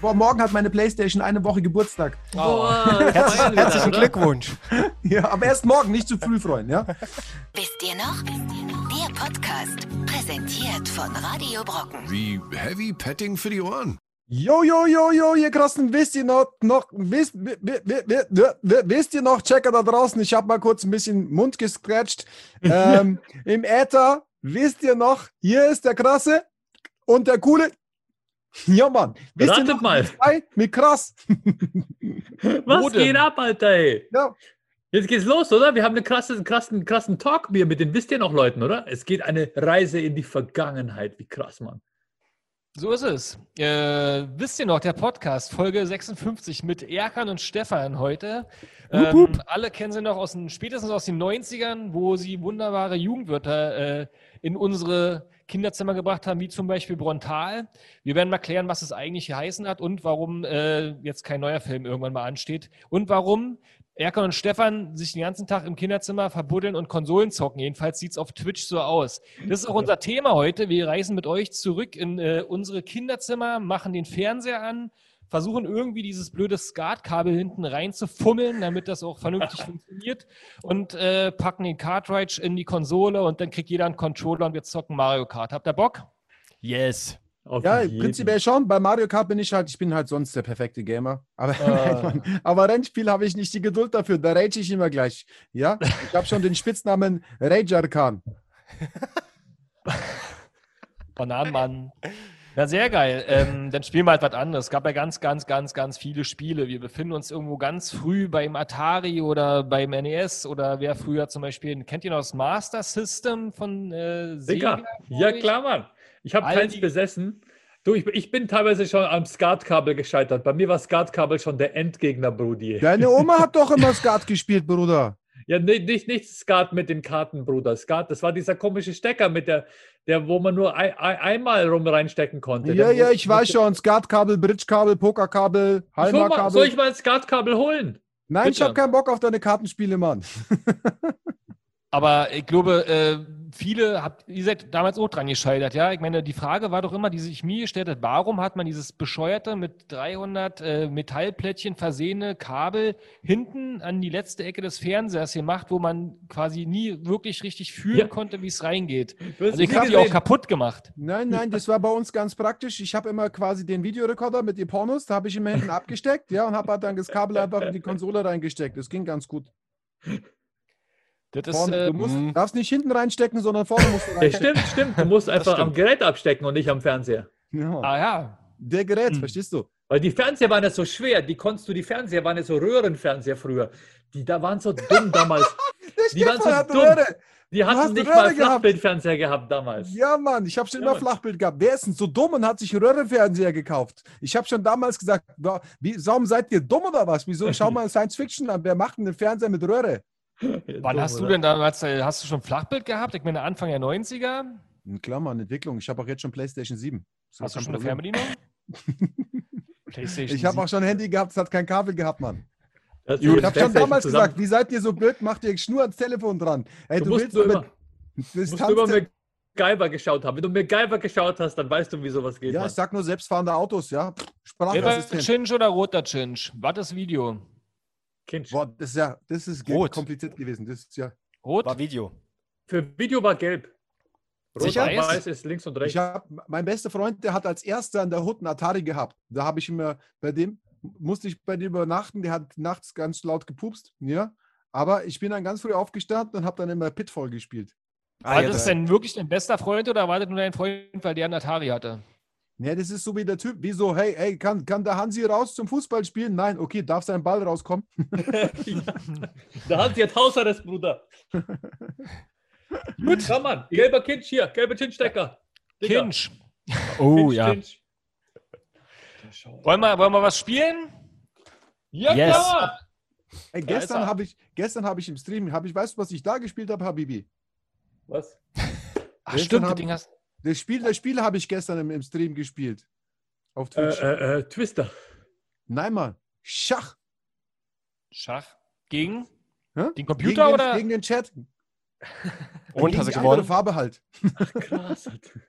Boah, morgen hat meine Playstation eine Woche Geburtstag. Feiern wir herzlichen? Glückwunsch. Ja, aber erst morgen, nicht zu früh, Freunde, ja? Wisst ihr noch? Der Podcast, präsentiert von Radio Brocken. Wie Heavy Petting für die Ohren. Jo, jo, jo, jo, ihr Krassen, wisst ihr noch, noch wisst, wi- wi- wi- wi- wi- wisst ihr noch, Checker da draußen, ich habe mal kurz ein bisschen Mund gescratcht. Ähm, Im Äther, wisst ihr noch, hier ist der Krasse und der Coole. Ja, Mann. Wisst ihr Ratet noch, mal. zwei Mit krass. Was Wo denn? geht ab, Alter, ey? Ja. Jetzt geht's los, oder? Wir haben einen krassen, krassen, krassen Talk hier mit den wisst ihr noch Leuten, oder? Es geht eine Reise in die Vergangenheit. Wie krass, Mann. So ist es. Äh, wisst ihr noch, der Podcast, Folge 56 mit Erkan und Stefan heute. Wup, wup. Ähm, alle kennen sie noch aus den, spätestens aus den 90ern, wo sie wunderbare Jugendwörter äh, in unsere Kinderzimmer gebracht haben, wie zum Beispiel Brontal. Wir werden mal klären, was es eigentlich geheißen hat und warum äh, jetzt kein neuer Film irgendwann mal ansteht. Und warum Erkan und Stefan sich den ganzen Tag im Kinderzimmer verbuddeln und Konsolen zocken. Jedenfalls sieht es auf Twitch so aus. Das ist auch unser Thema heute. Wir reisen mit euch zurück in äh, unsere Kinderzimmer, machen den Fernseher an, versuchen irgendwie dieses blöde Skatkabel hinten reinzufummeln, damit das auch vernünftig funktioniert und äh, packen den Cartridge in die Konsole und dann kriegt jeder einen Controller und wir zocken Mario Kart. Habt ihr Bock? Yes. Auf Ja, jeden. prinzipiell schon. Bei Mario Kart bin ich halt, ich bin halt sonst der perfekte Gamer. Aber, Ah. Nein, aber Rennspiel habe ich nicht die Geduld dafür. Da rage ich immer gleich. Ja, ich habe schon den Spitznamen Rager Khan. Bananenmann. Ja, sehr geil. Ähm, dann spielen wir halt was anderes. Es gab ja ganz, ganz, ganz, ganz viele Spiele. Wir befinden uns irgendwo ganz früh beim Atari oder beim NES oder wer früher zum Beispiel, kennt ihr noch das Master System von äh, Sega? Ja, klar, Mann. Ich habe keins die- besessen. Du, ich, ich bin teilweise schon am Skatkabel gescheitert. Bei mir war Skatkabel schon der Endgegner, Brudi. Deine Oma hat doch immer Skat gespielt, Bruder. Ja, nee, nicht, nicht Skat mit den Karten, Bruder. Skat, das war dieser komische Stecker mit der, der wo man nur ein, ein, einmal rum reinstecken konnte. Ja, Der ja, ich weiß schon. Skatkabel, Bridgekabel, Pokerkabel, Halma-Kabel. soll ich mal ein Skatkabel holen? Nein, ich Bitte. habe keinen Bock auf deine Kartenspiele, Mann. Aber ich glaube, äh, viele habt, ihr seid damals auch dran gescheitert, ja? Ich meine, die Frage war doch immer, die sich mir gestellt hat, warum hat man dieses bescheuerte mit 300 äh, Metallplättchen versehene Kabel hinten an die letzte Ecke des Fernsehers gemacht, wo man quasi nie wirklich richtig fühlen Ja. konnte, wie es reingeht. Also ich habe die auch kaputt gemacht. Nein, nein, das war bei uns ganz praktisch. Ich habe immer quasi den Videorekorder mit den Pornos, da habe ich immer hinten abgesteckt, ja, und habe halt dann das Kabel einfach in die Konsole reingesteckt. Das ging ganz gut. Das ist, Vorne, äh, du musst, mm. darfst nicht hinten reinstecken, sondern vorne musst du Ja, reinstecken. stimmt, stimmt. Du musst einfach am. Gerät abstecken und nicht am Fernseher. Ja. ah ja. Der Gerät, Hm. verstehst du? Weil die Fernseher waren ja so schwer, die konntest du, die Fernseher waren ja so Röhrenfernseher früher. Die da waren so dumm damals. Die waren so hat dumm. Röhre. Die hast hatten nicht Röhre mal gehabt. Flachbildfernseher gehabt damals. Ja, Mann, ich habe schon Ja, immer Mann. Flachbild gehabt. Wer ist denn so dumm und hat sich Röhrenfernseher gekauft? Ich habe schon damals gesagt, wie, warum seid ihr dumm oder was? Wieso? Schau mal Science Fiction an. Wer macht denn den Fernseher mit Röhre? Wann hast du denn damals, hast du schon Flachbild gehabt? Ich meine, Anfang der 90er? Hm, Klar, Mann, Entwicklung. Ich habe auch jetzt schon PlayStation 7. Das Hast du schon eine Problem. Fernbedienung? PlayStation Ich habe 7. auch schon ein Handy gehabt, es hat kein Kabel gehabt, Mann. Das Ich habe schon damals zusammen. gesagt, wie seid ihr so blöd, macht ihr Schnur ans Telefon dran. Ey, Du du, musst willst nur mit immer- musst du über MacGyver geschaut haben. Wenn du MacGyver geschaut hast, dann weißt du, wie sowas geht. Ja, Mann. ich sag nur selbstfahrende Autos, ja. Gelber Sprachassistent. Chinch oder roter Chinch? Was ist Video? Kind. Boah, das ist ja, das ist Rot. kompliziert gewesen. Das ist ja. Rot? War Video. Für Video war gelb. Rot Sicher? und weiß ist links und rechts. Ich hab, mein bester Freund, der hat als erster an der Hut einen Atari gehabt. Da habe ich immer bei dem, musste ich bei dem übernachten, der hat nachts ganz laut gepupst, ja. Aber ich bin dann ganz früh aufgestanden und habe dann immer Pitfall gespielt. War ja, das da- denn wirklich dein bester Freund oder war das nur dein Freund, weil der einen Atari hatte? Ja, das ist so wie der Typ, wieso, hey, hey, kann, kann der Hansi raus zum Fußball spielen? Nein, okay, darf sein Ball rauskommen? Da hat sie jetzt Hausarrest, Bruder. Gut. Komm, Mann. Gelber Kind hier. Gelber Kindstecker. Digga. Kinch. Oh Kind, ja. Kind. Wollen wir, wollen wir was spielen? Ja, Yes. klar. Ey, gestern er. habe ich, gestern habe ich im Stream, habe ich, weißt du, was ich da gespielt habe, Habibi? Was? Ach, Gestern stimmt, das hab- Ding hast. Das Spiel, das Spiel habe ich gestern im, im Stream gespielt. Auf Äh, Twitch. äh, äh, Twister. Nein, Mann. Schach. Schach. Gegen? Hä? Den Computer gegen oder? Den, gegen den Chat. Und gegen hast du gewonnen? Farbe halt. Krass. Alter.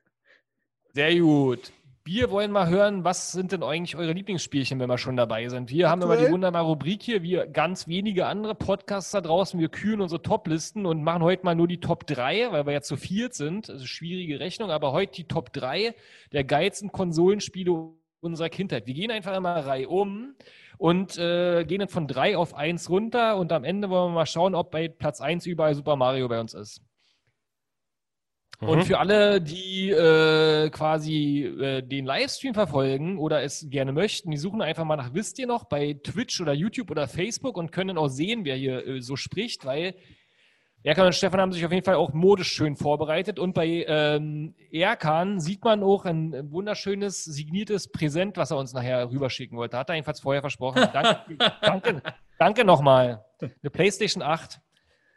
Sehr gut. Wir wollen mal hören, was sind denn eigentlich eure Lieblingsspielchen, wenn wir schon dabei sind? Wir haben immer die wunderbare Rubrik hier, wie ganz wenige andere Podcasts da draußen. Wir kühlen unsere Top-Listen und machen heute mal nur die Top 3, weil wir ja zu viert sind. Also schwierige Rechnung, aber heute die Top 3 der geilsten Konsolenspiele unserer Kindheit. Wir gehen einfach immer Reihe um und äh, gehen dann von 3 auf 1 runter und am Ende wollen wir mal schauen, ob bei Platz 1 überall Super Mario bei uns ist. Und für alle, die äh, quasi äh, den Livestream verfolgen oder es gerne möchten, die suchen einfach mal nach, wisst ihr noch, bei Twitch oder YouTube oder Facebook und können auch sehen, wer hier äh, so spricht, weil Erkan und Stefan haben sich auf jeden Fall auch modisch schön vorbereitet und bei ähm, Erkan sieht man auch ein wunderschönes signiertes Präsent, was er uns nachher rüberschicken wollte. Hat er jedenfalls vorher versprochen. Danke, danke, danke nochmal. Eine PlayStation 8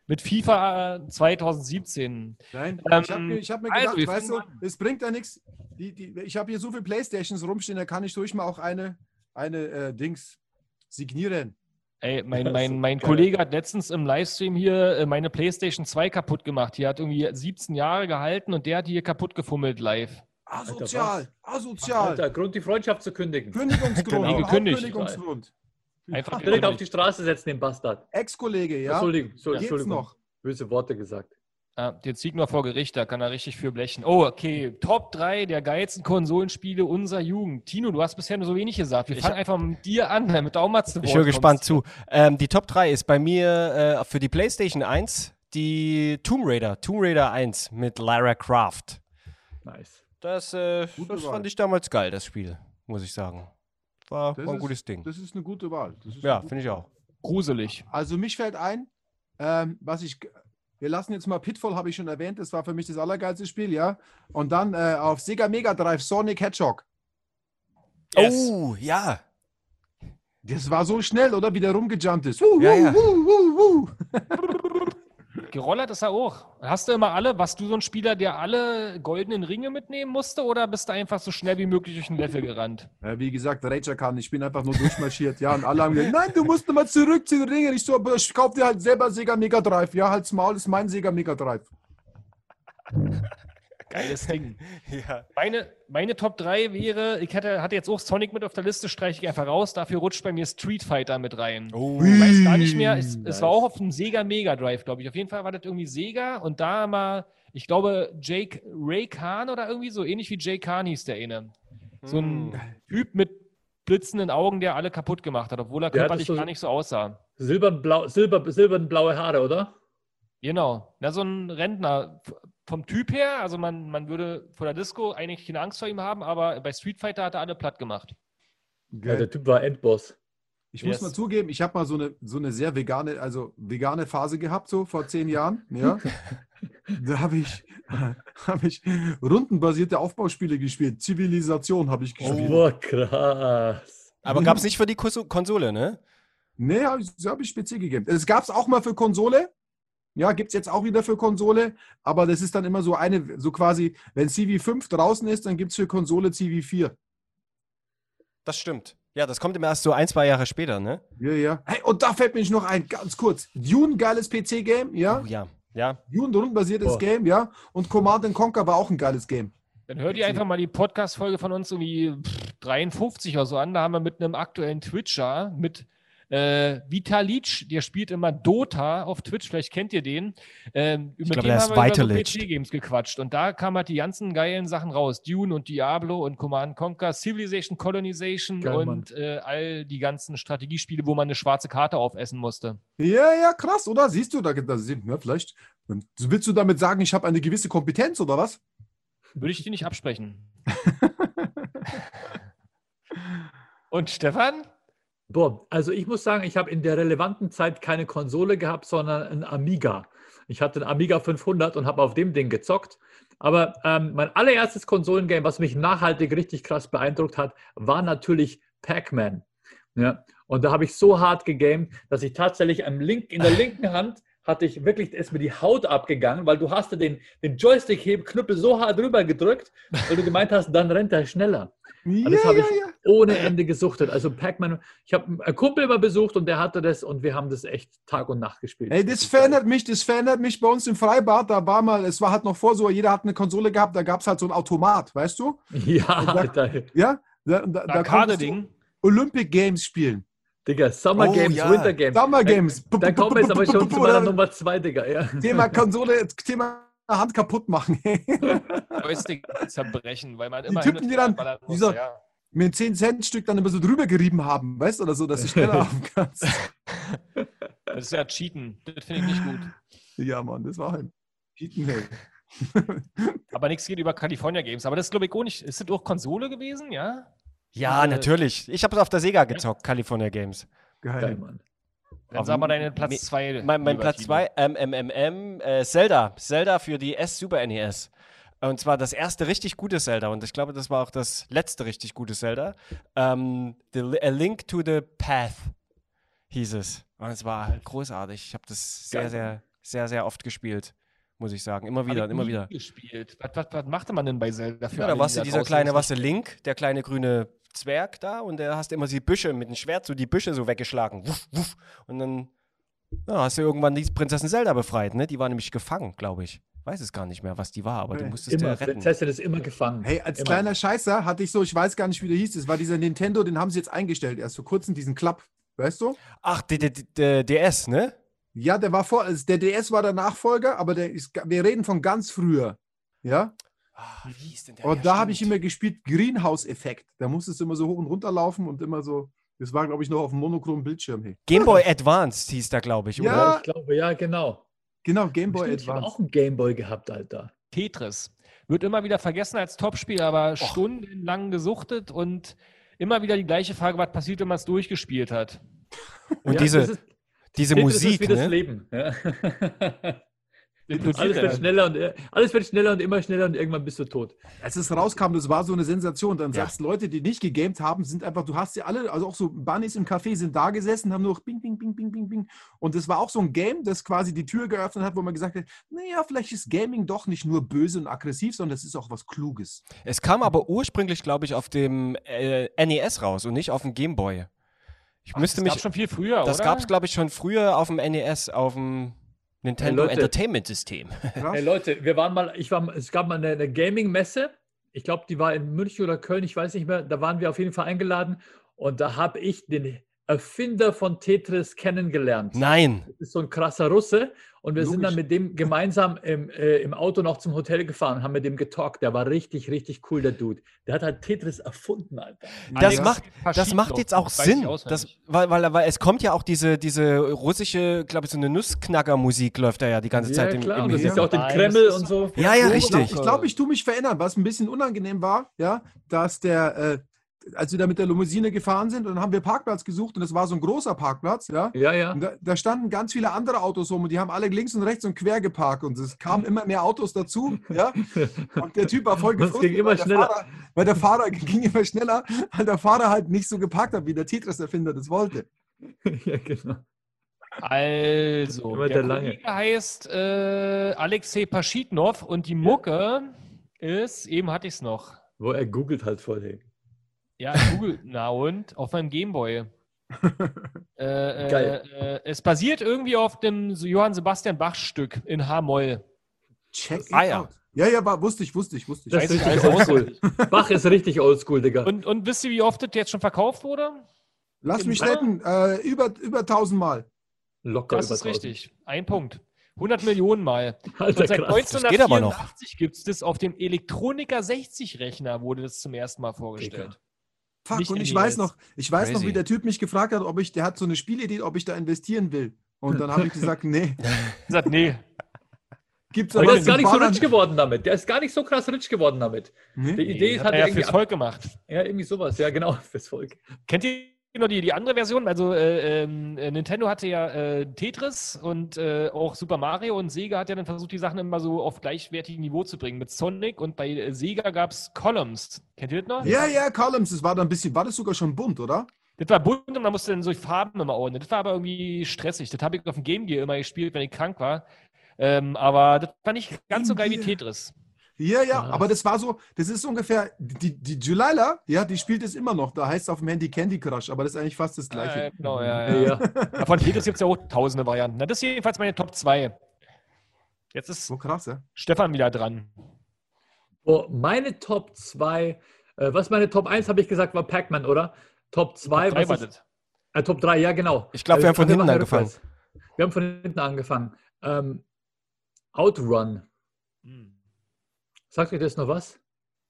mit FIFA äh, 2017. Nein, Ähm, ich habe hab mir also, gedacht, wir weißt du, es bringt ja nichts. Die, die, ich habe hier so viele Playstations rumstehen, da kann ich durch mal auch eine, eine äh, Dings signieren. Ey, mein, mein, mein. Kollege hat letztens im Livestream hier äh, meine PlayStation 2 kaputt gemacht. Die hat irgendwie 17 Jahre gehalten und der hat die hier kaputt gefummelt live. Asozial, asozial. Alter, Grund, die Freundschaft zu kündigen. Kündigungsgrund, Genau. Kündigungsgrund. Einfach Direkt auf die Straße setzen, den Bastard. Ex-Kollege, ja? Entschuldigung, Entschuldigung. noch? Böse Worte gesagt. Ah, den zieht nur vor Gericht, da kann er richtig für blechen. Oh, okay. Top 3 der geilsten Konsolenspiele unserer Jugend. Tino, du hast bisher nur so wenig gesagt. Wir Ich fangen einfach mit dir an, damit du auch mal zu Ich Wort höre gespannt zu. Ähm, die Top 3 ist bei mir äh, für die PlayStation 1 die Tomb Raider, Tomb Raider 1 mit Lara Croft. Nice. Das, äh, das fand ich damals geil, das Spiel, muss ich sagen. War, Das war ein ist- gutes Ding. Das ist eine gute Wahl. Das ist Ja, finde ich auch. Gruselig. Also mich fällt ein, ähm, was ich, wir lassen jetzt mal Pitfall, habe ich schon erwähnt, das war für mich das allergeilste Spiel, ja. Und dann äh, auf Sega Mega Drive Sonic Hedgehog. Yes. Oh, ja. Das war so schnell, oder? Wie der rumgejumpt ist. Wuh, Ja, wuh, ja. wuh, wuh, wuh. Gerollert ist er auch. Hast du immer alle, warst du so ein Spieler, der alle goldenen Ringe mitnehmen musste oder bist du einfach so schnell wie möglich durch ein Level gerannt? Ja, wie gesagt, Rager kann, ich bin einfach nur durchmarschiert, ja. Und alle haben gesagt, nein, du musst mal zurück zu den Ringen. Ich so, ich kauf dir halt selber Sega Mega Drive. Ja, halt's Maul, ist mein Sega Mega Drive. Geiles Ding. ja. Meine, meine Top 3 wäre, ich hatte, hatte jetzt auch Sonic mit auf der Liste, streiche ich einfach raus. Dafür rutscht bei mir Street Fighter mit rein. Oh. Ich weiß gar nicht mehr. Es, es Nice. war auch auf dem Sega Mega Drive, glaube ich. Auf jeden Fall war das irgendwie Sega und da mal, ich glaube, Jake Ray Khan oder irgendwie so ähnlich wie Jay Khan hieß der eine. So ein Typ mit blitzenden Augen, der alle kaputt gemacht hat, obwohl er Der hat körperlich so- gar nicht so aussah. Silbernblau, Silber, silbernblaue Haare, oder? Genau. Na, so ein Rentner. Vom Typ her, also man, man würde vor der Disco eigentlich keine Angst vor ihm haben, aber bei Street Fighter hat er alle platt gemacht. Ja, der Typ war Endboss. Ich muss Yes. mal zugeben, ich habe mal so eine, so eine sehr vegane, also vegane Phase gehabt, so vor zehn Jahren. Ja. da habe ich, hab ich rundenbasierte Aufbauspiele gespielt. Zivilisation habe ich gespielt. Oh, krass. Aber gab es nicht für die Konsole, ne? Nee, habe ich, hab ich speziell gegeben. Es gab es auch mal für Konsole. Ja, gibt es jetzt auch wieder für Konsole. Aber das ist dann immer so eine, so quasi, wenn CV5 draußen ist, dann gibt es für Konsole CV4. Das stimmt. Ja, das kommt immer erst so ein, zwei Jahre später, ne? Ja, ja. Hey, und da fällt mir noch ein, ganz kurz. Dune, geiles PC-Game, ja. Oh, ja. Ja. Dune, rundenbasiertes Boah. Game, ja. Und Command and Conquer war auch ein geiles Game. Dann hört ihr einfach mal die Podcast-Folge von uns irgendwie pff, 53 oder so an. Da haben wir mit einem aktuellen Twitcher, mit äh, Vitalic, der spielt immer Dota auf Twitch, vielleicht kennt ihr den. Ähm, mit glaub, dem der ist über so Vitalic. PC-Games gequatscht. Und da kamen halt die ganzen geilen Sachen raus. Dune und Diablo und Command Conquer, Civilization, Colonization Geil, und äh, all die ganzen Strategiespiele, wo man eine schwarze Karte aufessen musste. Ja, ja, krass, oder? Siehst du, da, da sind, ja, vielleicht. Willst du damit sagen, ich habe eine gewisse Kompetenz oder was? Würde ich dir nicht absprechen. und Stefan? Boah, also ich muss sagen, ich habe in der relevanten Zeit keine Konsole gehabt, sondern ein Amiga. Ich hatte einen Amiga 500 und habe auf dem Ding gezockt. Aber ähm, mein allererstes Konsolengame, was mich nachhaltig richtig krass beeindruckt hat, war natürlich Pac-Man. Ja, und da habe ich so hart gegamed, dass ich tatsächlich am Link, in der linken Hand hatte ich wirklich, ist mir die Haut abgegangen, weil du hast den, den Joystick-Knüppel so hart rüber gedrückt, weil du gemeint hast, dann rennt er schneller. Ja, das habe ja, ich ja. ohne Ende gesuchtet. Also Pac-Man, ich habe einen Kumpel immer besucht und der hatte das und wir haben das echt Tag und Nacht gespielt. Ey, das verändert mich, das verändert mich bei uns im Freibad. Da war mal, es war halt noch vor so, jeder hat eine Konsole gehabt, da gab es halt so ein Automat, weißt du? Ja, da- Alter. Ja? Da, da, da Arcade-Ding. Olympic Games spielen. Digga, Summer Oh, Games, ja. Winter Games. Summer Games. Da, da kommen wir jetzt aber schon zu meiner Nummer zwei, Digga. Ja. Thema Konsole, Thema Hand kaputt machen. Joystick zerbrechen, weil man Die immer Typen, hin und die dann- muss, dieser- ja. Mit 10 Cent Stück dann immer so drüber gerieben haben, weißt du, oder so, dass du schneller laufen kannst. Das ist ja Cheaten. Das finde ich nicht gut. Ja, Mann, das war ein Cheaten, hey. Aber nichts geht über California Games. Aber das ist, glaube ich, auch nicht. Ist das auch Konsole gewesen, ja? Ja, Äh, natürlich. Ich habe es auf der Sega gezockt, California Games. Geil, Geil. Mann. Dann sag mal deinen Platz mi- 2. Mein, mein Platz 2, MMMM, äh, Zelda. Zelda für die S Super NES. Und zwar das erste richtig gute Zelda. Und ich glaube, das war auch das letzte richtig gute Zelda. Ähm, the, A Link to the Path hieß es. Und es war großartig. Ich habe das sehr, sehr, sehr, sehr oft gespielt, muss ich sagen. Immer wieder, und immer wieder. gespielt. Was, was, was machte man denn bei Zelda? Für Ja, da warst du dieser kleine, du Link, der kleine grüne Zwerg da und der hast immer die Büsche mit dem Schwert so die Büsche so weggeschlagen. Wuff, wuff. Und dann ja, hast du irgendwann die Prinzessin Zelda befreit, ne? Die war nämlich gefangen, glaube ich. Weiß es gar nicht mehr, was die war, aber du Nee. musstest Immer, ja retten. Prinzessin ist immer gefangen. Hey, als immer. kleiner Scheißer hatte ich so, ich weiß gar nicht, wie der hieß, das war dieser Nintendo, den haben sie jetzt eingestellt, erst vor kurzem, diesen Klapp, weißt du? Ach, der, der, der DS, ne? Ja, der war vor, also der DS war der Nachfolger, aber der ist, wir reden von ganz früher. Ja? Ah, wie hieß denn der? Und Ja, da habe ich immer gespielt, Greenhouse-Effekt. Da musstest du immer so hoch und runter laufen und immer so, das war, glaube ich, noch auf dem monochromen Bildschirm. Hey. Game Boy Advanced hieß der, glaube ich, Ja. oder? Ja, ich glaube, ja, genau. Genau, Game Boy Stimmt, ich habe Advance. auch einen Gameboy gehabt, Alter. Tetris. Wird immer wieder vergessen als Topspiel, aber stundenlang gesuchtet und immer wieder die gleiche Frage, was passiert, wenn man es durchgespielt hat. Und Ja, diese, das ist- diese Tetris ist Musik, wie das ne? Leben. Ja. Alles, wird schneller und, äh, alles wird schneller und immer schneller und irgendwann bist du tot. Als es rauskam, das war so eine Sensation. Dann Ja. selbst Leute, die nicht gegamed haben, sind einfach, du hast sie alle, also auch so Bunnies im Café sind da gesessen, haben nur noch bing, bing, bing, bing, bing, bing. Und das war auch so ein Game, das quasi die Tür geöffnet hat, wo man gesagt hat, naja, vielleicht ist Gaming doch nicht nur böse und aggressiv, sondern es ist auch was Kluges. Es kam aber ursprünglich, glaube ich, auf dem äh, NES raus und nicht auf dem Game Boy. Ich Ach, müsste das mich. gab schon viel früher, das oder? gab es, glaube ich, schon früher auf dem NES, auf dem Nintendo Leute. Entertainment System. Hey Leute, wir waren mal, ich war, es gab mal eine, eine Gaming-Messe. Ich glaube, die war in München oder Köln, ich weiß nicht mehr. Da waren wir auf jeden Fall eingeladen und da habe ich den Erfinder von Tetris kennengelernt. Nein. Das ist so ein krasser Russe und wir sind Logisch. dann mit dem gemeinsam im, äh, im Auto noch zum Hotel gefahren und haben mit dem getalkt. Der war richtig, richtig cool, der Dude. Der hat halt Tetris erfunden, Alter. Das Alex, macht, das macht jetzt auch Sinn. Das, weil, weil, weil es kommt ja auch diese, diese russische, glaube ich, so eine Nussknacker-Musik läuft da ja die ganze Zeit ja, im, klar. im und das ist ja auch den Kreml das und so. Ja, ja, Ich richtig. glaube, ich, glaub, ich tue mich verändern. Was ein bisschen unangenehm war, ja, dass der, äh, als wir da mit der Limousine gefahren sind, und dann haben wir Parkplatz gesucht und das war so ein großer Parkplatz, ja. Ja, ja. Und da, da standen ganz viele andere Autos rum und die haben alle links und rechts und quer geparkt und es kamen immer mehr Autos dazu, ja. Und der Typ war voll Das gefrustet, ging immer weil der schneller. Fahrer, weil der Fahrer ging immer schneller, weil der Fahrer halt nicht so geparkt hat, wie der Tetris-Erfinder das wollte. ja, genau. Also, der, der Lange. Heißt äh, Alexei Paschitnov und die Mucke ist, eben hatte ich es noch. Wo er googelt halt voll, hey. Ja, Google, na und? Auf meinem Gameboy. äh, Geil. Äh, äh, es basiert irgendwie auf dem Johann Sebastian Bach-Stück in H-Moll. Check Ah, it ja. out. Ja, ja, war, wusste ich, wusste ich, wusste ich. Das ist ich richtig oldschool. Bach ist richtig oldschool, Digga. Und, und wisst ihr, wie oft das jetzt schon verkauft wurde? Lass mich Ja. retten, äh, über, über 1000 Mal. Locker Das über ist 1000. richtig. Ein Punkt. 100 Millionen Mal. Alter, Und seit krass. Das geht aber noch. 1984 gibt es das auf dem Elektronika 60-Rechner, wurde das zum ersten Mal vorgestellt. Fuck, Nicht und ich weiß noch, ich weiß noch, Crazy. wie der Typ mich gefragt hat, ob ich, der hat so eine Spielidee, ob ich da investieren will. Und dann habe ich gesagt, nee, Ich sagt, nee, gibt's Aber aber der ist gar nicht so rich geworden damit. Der ist gar nicht so krass rich geworden damit. Die Nee? Idee ist hat halt er ja irgendwie, fürs Volk gemacht. ja, irgendwie sowas. Ja, genau, fürs Volk. Kennt ihr noch die, die andere Version? Also äh, ähm, äh, Nintendo hatte ja äh, Tetris und äh, auch Super Mario und Sega hat ja dann versucht, die Sachen immer so auf gleichwertigem Niveau zu bringen mit Sonic und bei äh, Sega gab es Columns. Kennt ihr das noch? Ja, ja, Columns, das war dann ein bisschen, war das sogar schon bunt, oder? Das war bunt und man musste dann so Farben immer ordnen. Das war aber irgendwie stressig. Das habe ich auf dem Game Gear immer gespielt, wenn ich krank war. Ähm, aber das war nicht ganz so geil wie Game Gear. Tetris. Ja, ja, aber das war so, das ist ungefähr, die, die Julila, ja, die spielt es immer noch. Da heißt es auf dem Handy Candy Crush, aber das ist eigentlich fast das Gleiche. Äh, genau, ja, ja. Ja. Ja, Von Tetris gibt es ja auch tausende Varianten. Na, das ist jedenfalls meine Top 2. Jetzt ist So krass, ja. Stefan wieder dran. Oh, meine Top 2, äh, was meine Top 1 habe ich gesagt, war Pac-Man, oder? Top 2, Top drei was war ist, das. äh, Top 3, ja genau. Ich glaub, wir haben von machen hinten angefangen. Wir haben von hinten angefangen. Ähm, Outrun. Hm. Sagt euch das noch was?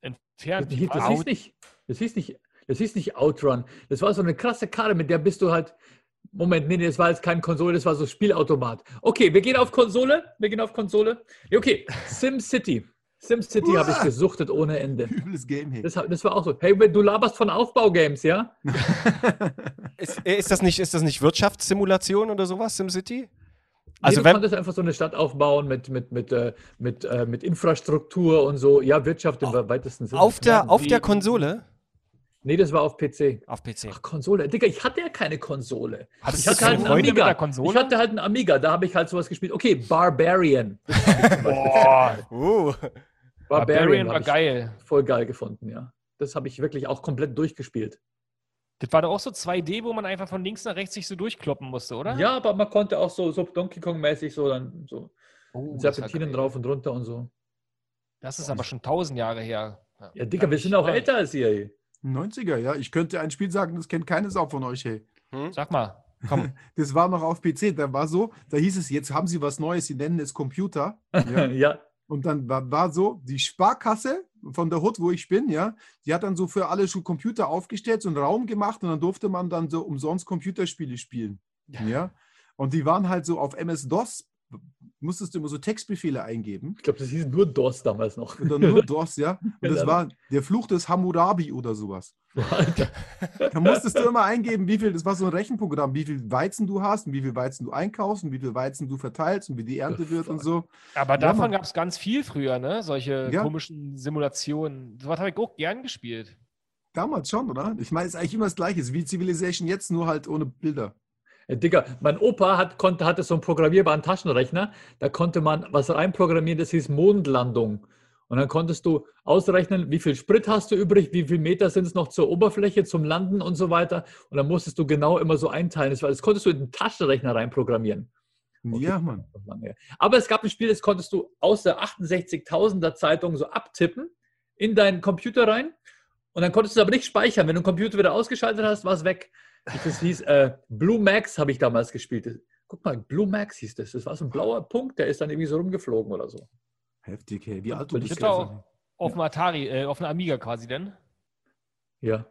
Entfernt. Das, das hieß nicht, das hieß nicht, das hieß nicht Outrun. Das war so eine krasse Karte, mit der bist du halt. Moment, nee, nee, das war jetzt keine Konsole, das war so Spielautomat. Okay, wir gehen auf Konsole. Wir gehen auf Konsole. Okay, SimCity. SimCity habe ich gesuchtet ohne Ende. Übles Game, hey. Das, das war auch so. Hey, du laberst von Aufbaugames, ja? Ist, äh, ist, das nicht, ist das nicht Wirtschaftssimulation oder sowas, SimCity? Also nee, du wenn, konntest einfach so eine Stadt aufbauen mit, mit, mit, äh, mit, äh, mit Infrastruktur und so. Ja, Wirtschaft im weitesten Sinne. auf der, auf der Konsole? Nee, das war auf PC. Auf PC. Ach, Konsole. Digga, ich hatte ja keine Konsole. Hattest Ich hatte keine halt einen mit Amiga. der Konsole? Ich hatte halt einen Amiga, da habe ich halt sowas gespielt. Okay, Barbarian. Boah, Uh, Barbarian war hab ich geil. Voll geil gefunden, ja. Das habe ich wirklich auch komplett durchgespielt. Das war doch auch so 2D, wo man einfach von links nach rechts sich so durchkloppen musste, oder? Ja, aber man konnte auch so, so Donkey Kong-mäßig so dann so Oh, Serpentinen drauf und runter und so. Das ist aber schon tausend Jahre her. Ja, Digga, wir sind auch älter als ihr. ey. 90er, ja. Ich könnte ein Spiel sagen, das kennt keine Sau von euch, hey. Sag mal, komm. Das war noch auf PC. Da war so, da hieß es, jetzt haben sie was Neues, sie nennen es Computer. Ja. ja. Und dann war, war so, die Sparkasse von der Hut, wo ich bin, ja, die hat dann so für alle schon Computer aufgestellt, so einen Raum gemacht und dann durfte man dann so umsonst Computerspiele spielen. Ja. Und die waren halt so auf MS-DOS, musstest du immer so Textbefehle eingeben. Ich glaube, das hieß nur DOS damals noch. Und dann nur DOS, ja. Und das war der Fluch des Hammurabi oder sowas. Alter. Da musstest du immer eingeben, wie viel, das war so ein Rechenprogramm, wie viel Weizen du hast und wie viel Weizen du einkaufst und wie viel Weizen du verteilst und wie die Ernte wird und so. Aber Ja, davon gab es ganz viel früher, ne? Solche Ja. komischen Simulationen. So was habe ich auch gern gespielt. Damals schon, oder? Ich meine, es ist eigentlich immer das Gleiche. Es ist wie Civilization jetzt, nur halt ohne Bilder. Ja, Digga, mein Opa hat, konnte, hatte so einen programmierbaren Taschenrechner. Da konnte man was reinprogrammieren, das hieß Mondlandung. Und dann konntest du ausrechnen, wie viel Sprit hast du übrig, wie viele Meter sind es noch zur Oberfläche, zum Landen und so weiter. Und dann musstest du genau immer so einteilen. Das, war, das konntest du in den Taschenrechner reinprogrammieren. Okay. Ja, Mann. Aber es gab ein Spiel, das konntest du aus der 68.000er Zeitung so abtippen in deinen Computer rein. Und dann konntest du es aber nicht speichern. Wenn du den Computer wieder ausgeschaltet hast, war es weg. Das hieß äh, Blue Max, habe ich damals gespielt. Guck mal, Blue Max hieß das. Das war so ein blauer Punkt, der ist dann irgendwie so rumgeflogen oder so. Heftig, hey. Wie alt du bist. Auch auf dem Atari, äh, auf einer Amiga quasi denn. Ja.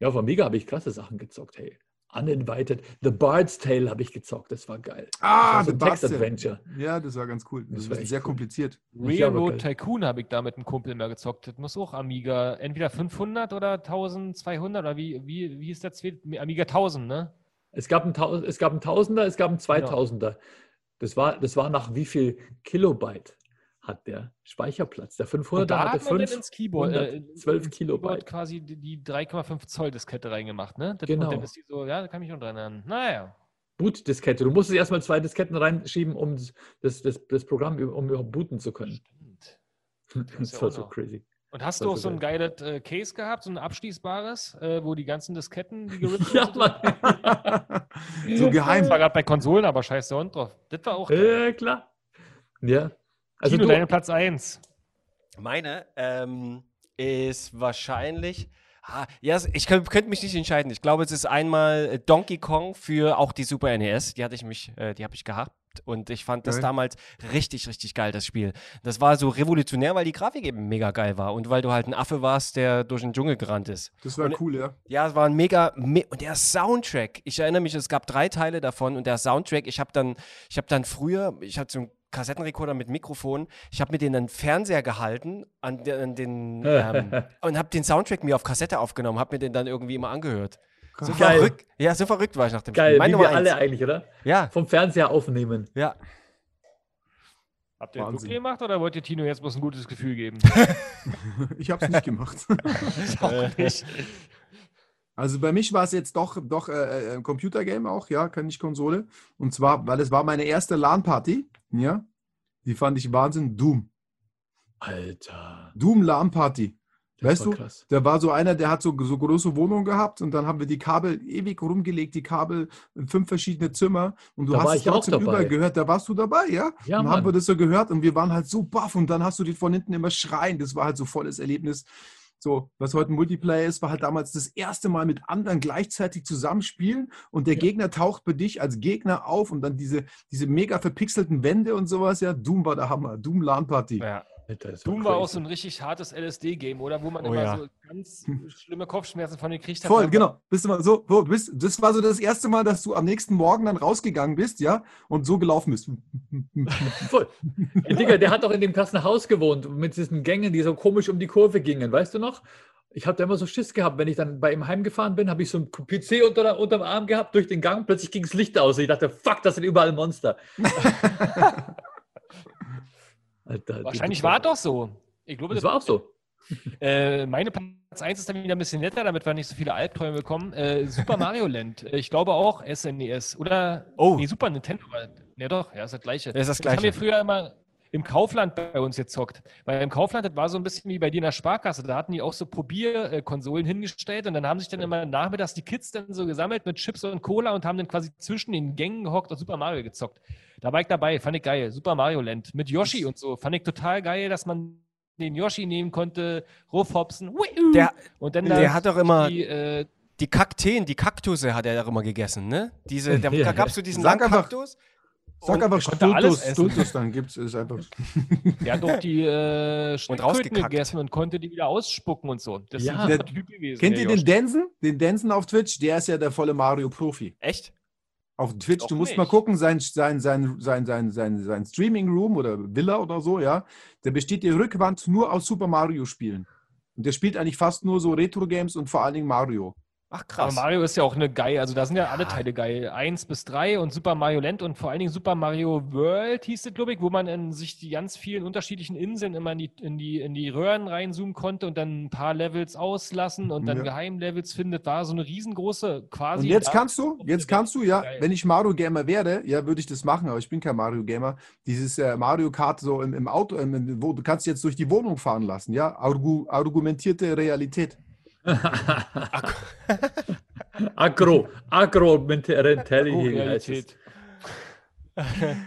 Ja, auf Amiga habe ich krasse Sachen gezockt, hey. Uninvited. The Bard's Tale habe ich gezockt, das war geil. Ah, das war so The ein Bastard. Text-Adventure. Ja, das war ganz cool. Das Das, war sehr cool. kompliziert. Railroad. Tycoon habe ich da mit einem Kumpel mehr gezockt. Das muss auch Amiga, entweder 500 oder 1200 oder wie, wie, wie ist der zweite? Amiga 1000, ne? Es gab, einen, Tau- es gab einen Tausender, es gab einen Genau. Zweitausender. Das, war, das war nach wie viel Kilobyte hat der Speicherplatz. Der 500er Und da hatte hat man dann 5, ins Keyboard, äh, 112 ins Keyboard Kilobyte. quasi die, die 3,5 Zoll Diskette reingemacht, ne? Das, Genau. Und dann ist die so, ja, da kann ich mich noch dran erinnern. Naja. Bootdiskette. Du musstest erstmal zwei Disketten reinschieben, um das, das, das Programm um überhaupt booten zu können. Stimmt. Das ja war auch so noch. crazy. Und hast du auch so ein geiles äh, Case gehabt, so ein abschließbares, äh, wo die ganzen Disketten, die gerippt Ja, sind? So geheim. Das war gerade bei Konsolen, aber scheiß der Hund drauf. Das war auch geil. Ja, klar. Ja. Also Tino, du, deine Platz 1. Meine ähm, ist wahrscheinlich. Ah, ja, ich könnt- könnte mich nicht entscheiden. Ich glaube, es ist einmal äh, Donkey Kong für auch die Super NES. Die hatte ich mich, äh, die habe ich gehabt und ich fand das Geil. damals richtig, richtig geil, das Spiel. Das war so revolutionär, weil die Grafik eben mega geil war und weil du halt ein Affe warst, der durch den Dschungel gerannt ist. Das war Und- cool, ja. Ja, es war ein mega, me und der Soundtrack. Ich erinnere mich, es gab drei Teile davon und der Soundtrack. Ich habe dann, ich habe dann früher, ich hatte so einen Kassettenrekorder mit Mikrofon. Ich habe mir den dann Fernseher gehalten an den, an den ähm, und habe den Soundtrack mir auf Kassette aufgenommen, habe mir den dann irgendwie immer angehört. So Geil. verrückt. Ja, so verrückt war ich nach dem geil, Spiel. Meine wie wir alle eigentlich, oder? Ja, Vom Fernseher aufnehmen. ja. Habt ihr das Wahnsinn. gemacht oder wollt ihr Tino jetzt bloß ein gutes Gefühl geben? Ich habe es nicht gemacht. auch nicht. Also bei mich war es jetzt doch, doch äh, äh, Computergame auch, ja, kann nicht Konsole. Und zwar, weil es war meine erste LAN-Party, ja. Die fand ich Wahnsinn. Doom. Alter. Doom das Weißt du, krass. da war so einer, der hat so, so große Wohnungen gehabt und dann haben wir die Kabel ewig rumgelegt, die Kabel in fünf verschiedene Zimmer und du Da hast es trotzdem dabei. überall gehört. Da warst du dabei, ja? Ja, und haben wir Mann. das so gehört und wir waren halt so baff und dann hast du die von hinten immer schreien. Das war halt so volles Erlebnis. So, was heute Multiplayer ist, war halt damals das erste Mal mit anderen gleichzeitig zusammenspielen und der Ja. Gegner taucht bei dich als Gegner auf und dann diese, diese mega verpixelten Wände und sowas, ja. Doom war der Hammer. Doom LAN Party. Ja. Alter, das Doom war auch so ein richtig hartes LSD-Game, oder? Wo man Oh immer ja. so ganz schlimme Kopfschmerzen von gekriegt hat. Voll, genau. Bist du mal so, so bist, das war so das erste Mal, dass du am nächsten Morgen dann rausgegangen bist, ja, und so gelaufen bist. Voll. Ey, Digga, der hat doch in dem krassen Haus gewohnt mit diesen Gängen, die so komisch um die Kurve gingen, weißt du noch? Ich habe da immer so Schiss gehabt, wenn ich dann bei ihm heimgefahren bin, habe ich so einen PC unter, unterm Arm gehabt, durch den Gang, plötzlich ging das Licht aus. Und ich dachte, fuck, das sind überall Monster. Alter, Wahrscheinlich das war es doch so. Ich glaube, Das war auch so. Äh, meine Platz 1 ist dann wieder ein bisschen netter, damit wir nicht so viele Albträume bekommen. Äh, Super Mario Land. Äh, Ich glaube auch SNES. Oder Oh. nee, Super Nintendo. Ja doch, ja, ist das gleiche. Das ist das Das haben wir Gleiche. früher immer im Kaufland bei uns gezockt. Weil im Kaufland, das war so ein bisschen wie bei dir in der Sparkasse. Da hatten die auch so Probierkonsolen hingestellt und dann haben sich dann immer nachmittags die Kids dann so gesammelt mit Chips und Cola und haben dann quasi zwischen den Gängen gehockt und Super Mario gezockt. Da war ich dabei, fand ich geil. Super Mario Land mit Yoshi und so. Fand ich total geil, dass man den Yoshi nehmen konnte, Ruffhopsen! Der, und dann der hat doch immer die, äh, die Kakteen, die Kaktusse hat er doch immer gegessen, ne? Diese, da, da gab es so diesen Sag langen einfach- Kaktus. Sag einfach Stultus. Stultus, dann gibt es einfach. der hat doch die äh, rausgekackt. gegessen und konnte die wieder ausspucken und so. Das Ja. ist Der- Typ gewesen. Kennt ihr den. Densen? Den Densen auf Twitch? Der ist ja der volle Mario-Profi. Echt? Auf Twitch, Doch du musst nicht. mal gucken, sein, sein, sein, sein, sein, sein, sein Streaming Room oder Villa oder so, ja, der besteht die Rückwand nur aus Super Mario-Spielen. Und der spielt eigentlich fast nur so Retro-Games und vor allen Dingen Mario. Ach Aber krass. Mario ist ja auch eine geil. Also da sind ja, alle Ja. Teile geil. Eins bis drei und Super Mario Land und vor allen Dingen Super Mario World hieß es, glaube ich, wo man in sich die ganz vielen unterschiedlichen Inseln immer in die, in die, in die Röhren reinzoomen konnte und dann ein paar Levels auslassen und dann Ja. Geheimlevels findet. War so eine riesengroße quasi. Und jetzt kannst du, jetzt kannst du, ja, Geil. wenn ich Mario Gamer wäre, ja, würde ich das machen, aber ich bin kein Mario Gamer. Dieses äh, Mario Kart so im, im Auto, im, im, wo du kannst jetzt durch die Wohnung fahren lassen, ja, Argu, argumentierte Realität. Agro, Agro-Mentality. Realität.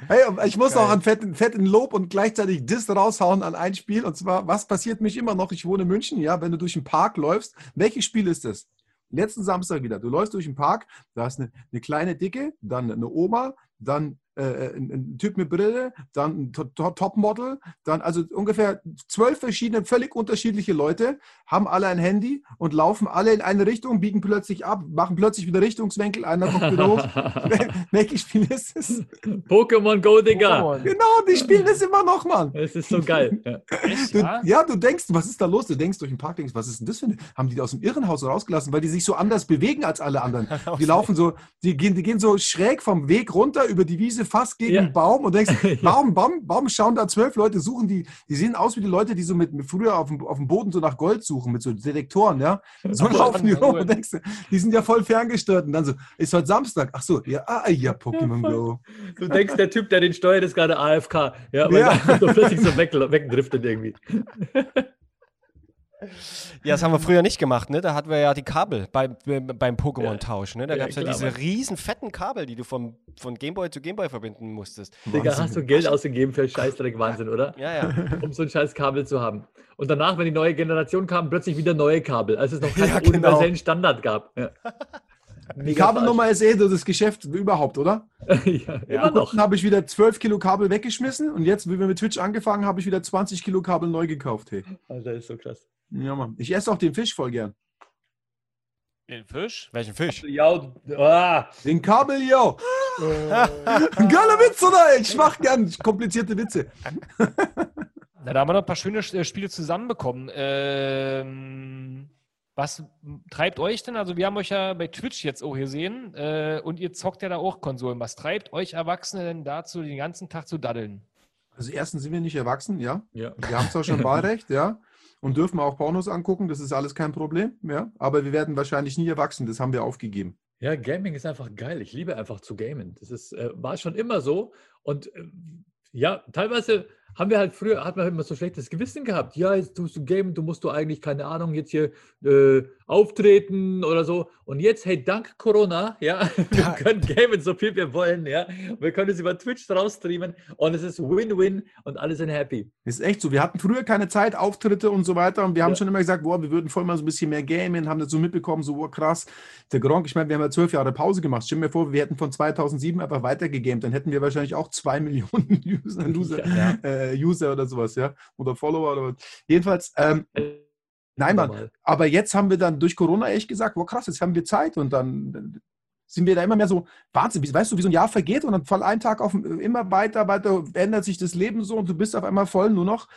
Hey, ich muss Geil. auch einen fetten, fetten Lob und gleichzeitig Diss raushauen an ein Spiel. Und zwar, was passiert mich immer noch? Ich wohne in München, ja, wenn du durch den Park läufst. Welches Spiel ist das? Letzten Samstag wieder. Du läufst durch den Park, da ist eine, eine kleine Dicke, dann eine Oma, dann äh, ein, ein Typ mit Brille, dann ein To- To- Topmodel, dann also ungefähr zwölf verschiedene, völlig unterschiedliche Leute, haben alle ein Handy und laufen alle in eine Richtung, biegen plötzlich ab, machen plötzlich wieder Richtungswinkel, einer kommt wieder hoch. Welches Spiel ist es? Pokémon Go, Digga. Pokémon. Genau, die spielen das immer noch, Mann. Es ist so geil. Ja. Echt, Du, ja? ja, du denkst, was ist da los? Du denkst durch den Park, denkst, was ist denn das für eine? Haben die aus dem Irrenhaus rausgelassen, weil die sich so anders bewegen als alle anderen? Die laufen so, die gehen, die gehen so schräg vom Weg runter über die Wiese, fast gegen Ja. den Baum und denkst, Ja. warum, warum, warum schauen da zwölf Leute, suchen die, die sehen aus wie die Leute, die so mit, mit früher auf dem, auf dem Boden so nach Gold suchen, mit so Detektoren, ja? So laufen die rum und denkst, die sind ja voll ferngesteuert und dann so, ist heute Samstag, ach so, ja, ah, ja, Pokémon Go. Du denkst, der Typ, der den steuert, ist gerade AFK. Ja, weil Ja. so plötzlich so weg, wegdriftet irgendwie. Ja, das haben wir früher nicht gemacht, ne? Da hatten wir ja die Kabel bei, beim Pokémon-Tausch, ne? Da Ja, gab es ja diese riesen fetten Kabel, die du vom, von Gameboy zu Gameboy verbinden musstest. Digga, hast du Geld ausgegeben für Scheißdreck, Wahnsinn, oder? Ja, ja. Um so ein scheiß Kabel zu haben. Und danach, wenn die neue Generation kam, plötzlich wieder neue Kabel, als es noch keinen Ja, genau. universellen Standard gab. Ja. Die Kabelnummer ist eh so das Geschäft überhaupt, oder? ja, immer noch. Dann habe ich wieder 12 Kilo Kabel weggeschmissen und jetzt, wie wir mit Twitch angefangen, habe ich wieder 20 Kilo Kabel neu gekauft. Hey. Alter, ist so krass. Ja, Mann. Ich esse auch den Fisch voll gern. Den Fisch? Welchen Fisch? Ja, ah, Den Kabel, yo! Geile Witz, oder? Ich mach gern komplizierte Witze. Na, da haben wir noch ein paar schöne äh, Spiele zusammenbekommen. Ähm, was treibt euch denn? Also, wir haben euch ja bei Twitch jetzt auch gesehen äh, und ihr zockt ja da auch Konsolen. Was treibt euch Erwachsene denn dazu, den ganzen Tag zu daddeln? Also erstens sind wir nicht erwachsen, ja. ja. Wir haben zwar schon Wahlrecht, ja. Und dürfen auch Pornos angucken. Das ist alles kein Problem. Ja? Aber wir werden wahrscheinlich nie erwachsen. Das haben wir aufgegeben. Ja, Gaming ist einfach geil. Ich liebe einfach zu gamen. Das ist, äh, war schon immer so. Und äh, ja, teilweise haben wir halt früher, hat man halt immer so schlechtes Gewissen gehabt. Ja, jetzt tust du Game, du musst du eigentlich, keine Ahnung, jetzt hier äh, auftreten oder so. Und jetzt, hey, dank Corona, ja, wir können gamen, so viel wir wollen, ja. Wir können es über Twitch draus streamen und es ist Win-Win und alle sind happy. Ist echt so. Wir hatten früher keine Zeit, Auftritte und so weiter. Und wir haben Ja. schon immer gesagt, boah, wir würden voll mal so ein bisschen mehr gamen, haben das so mitbekommen, so boah, krass. Der Gronk, ich meine, wir haben ja zwölf Jahre Pause gemacht. Stell mir vor, wir hätten von 2007 einfach weitergegamed. Dann hätten wir wahrscheinlich auch zwei Millionen User, User, Ja. äh, User oder sowas, ja. Oder Follower oder was. Jedenfalls, ähm, nein, Mann. Aber jetzt haben wir dann durch Corona echt gesagt, boah, krass, jetzt haben wir Zeit. Und dann sind wir da immer mehr so, Wahnsinn, wie- weißt du, wie so ein Jahr vergeht und dann von einem Tag auf immer weiter, weiter ändert sich das Leben so und du bist auf einmal voll nur noch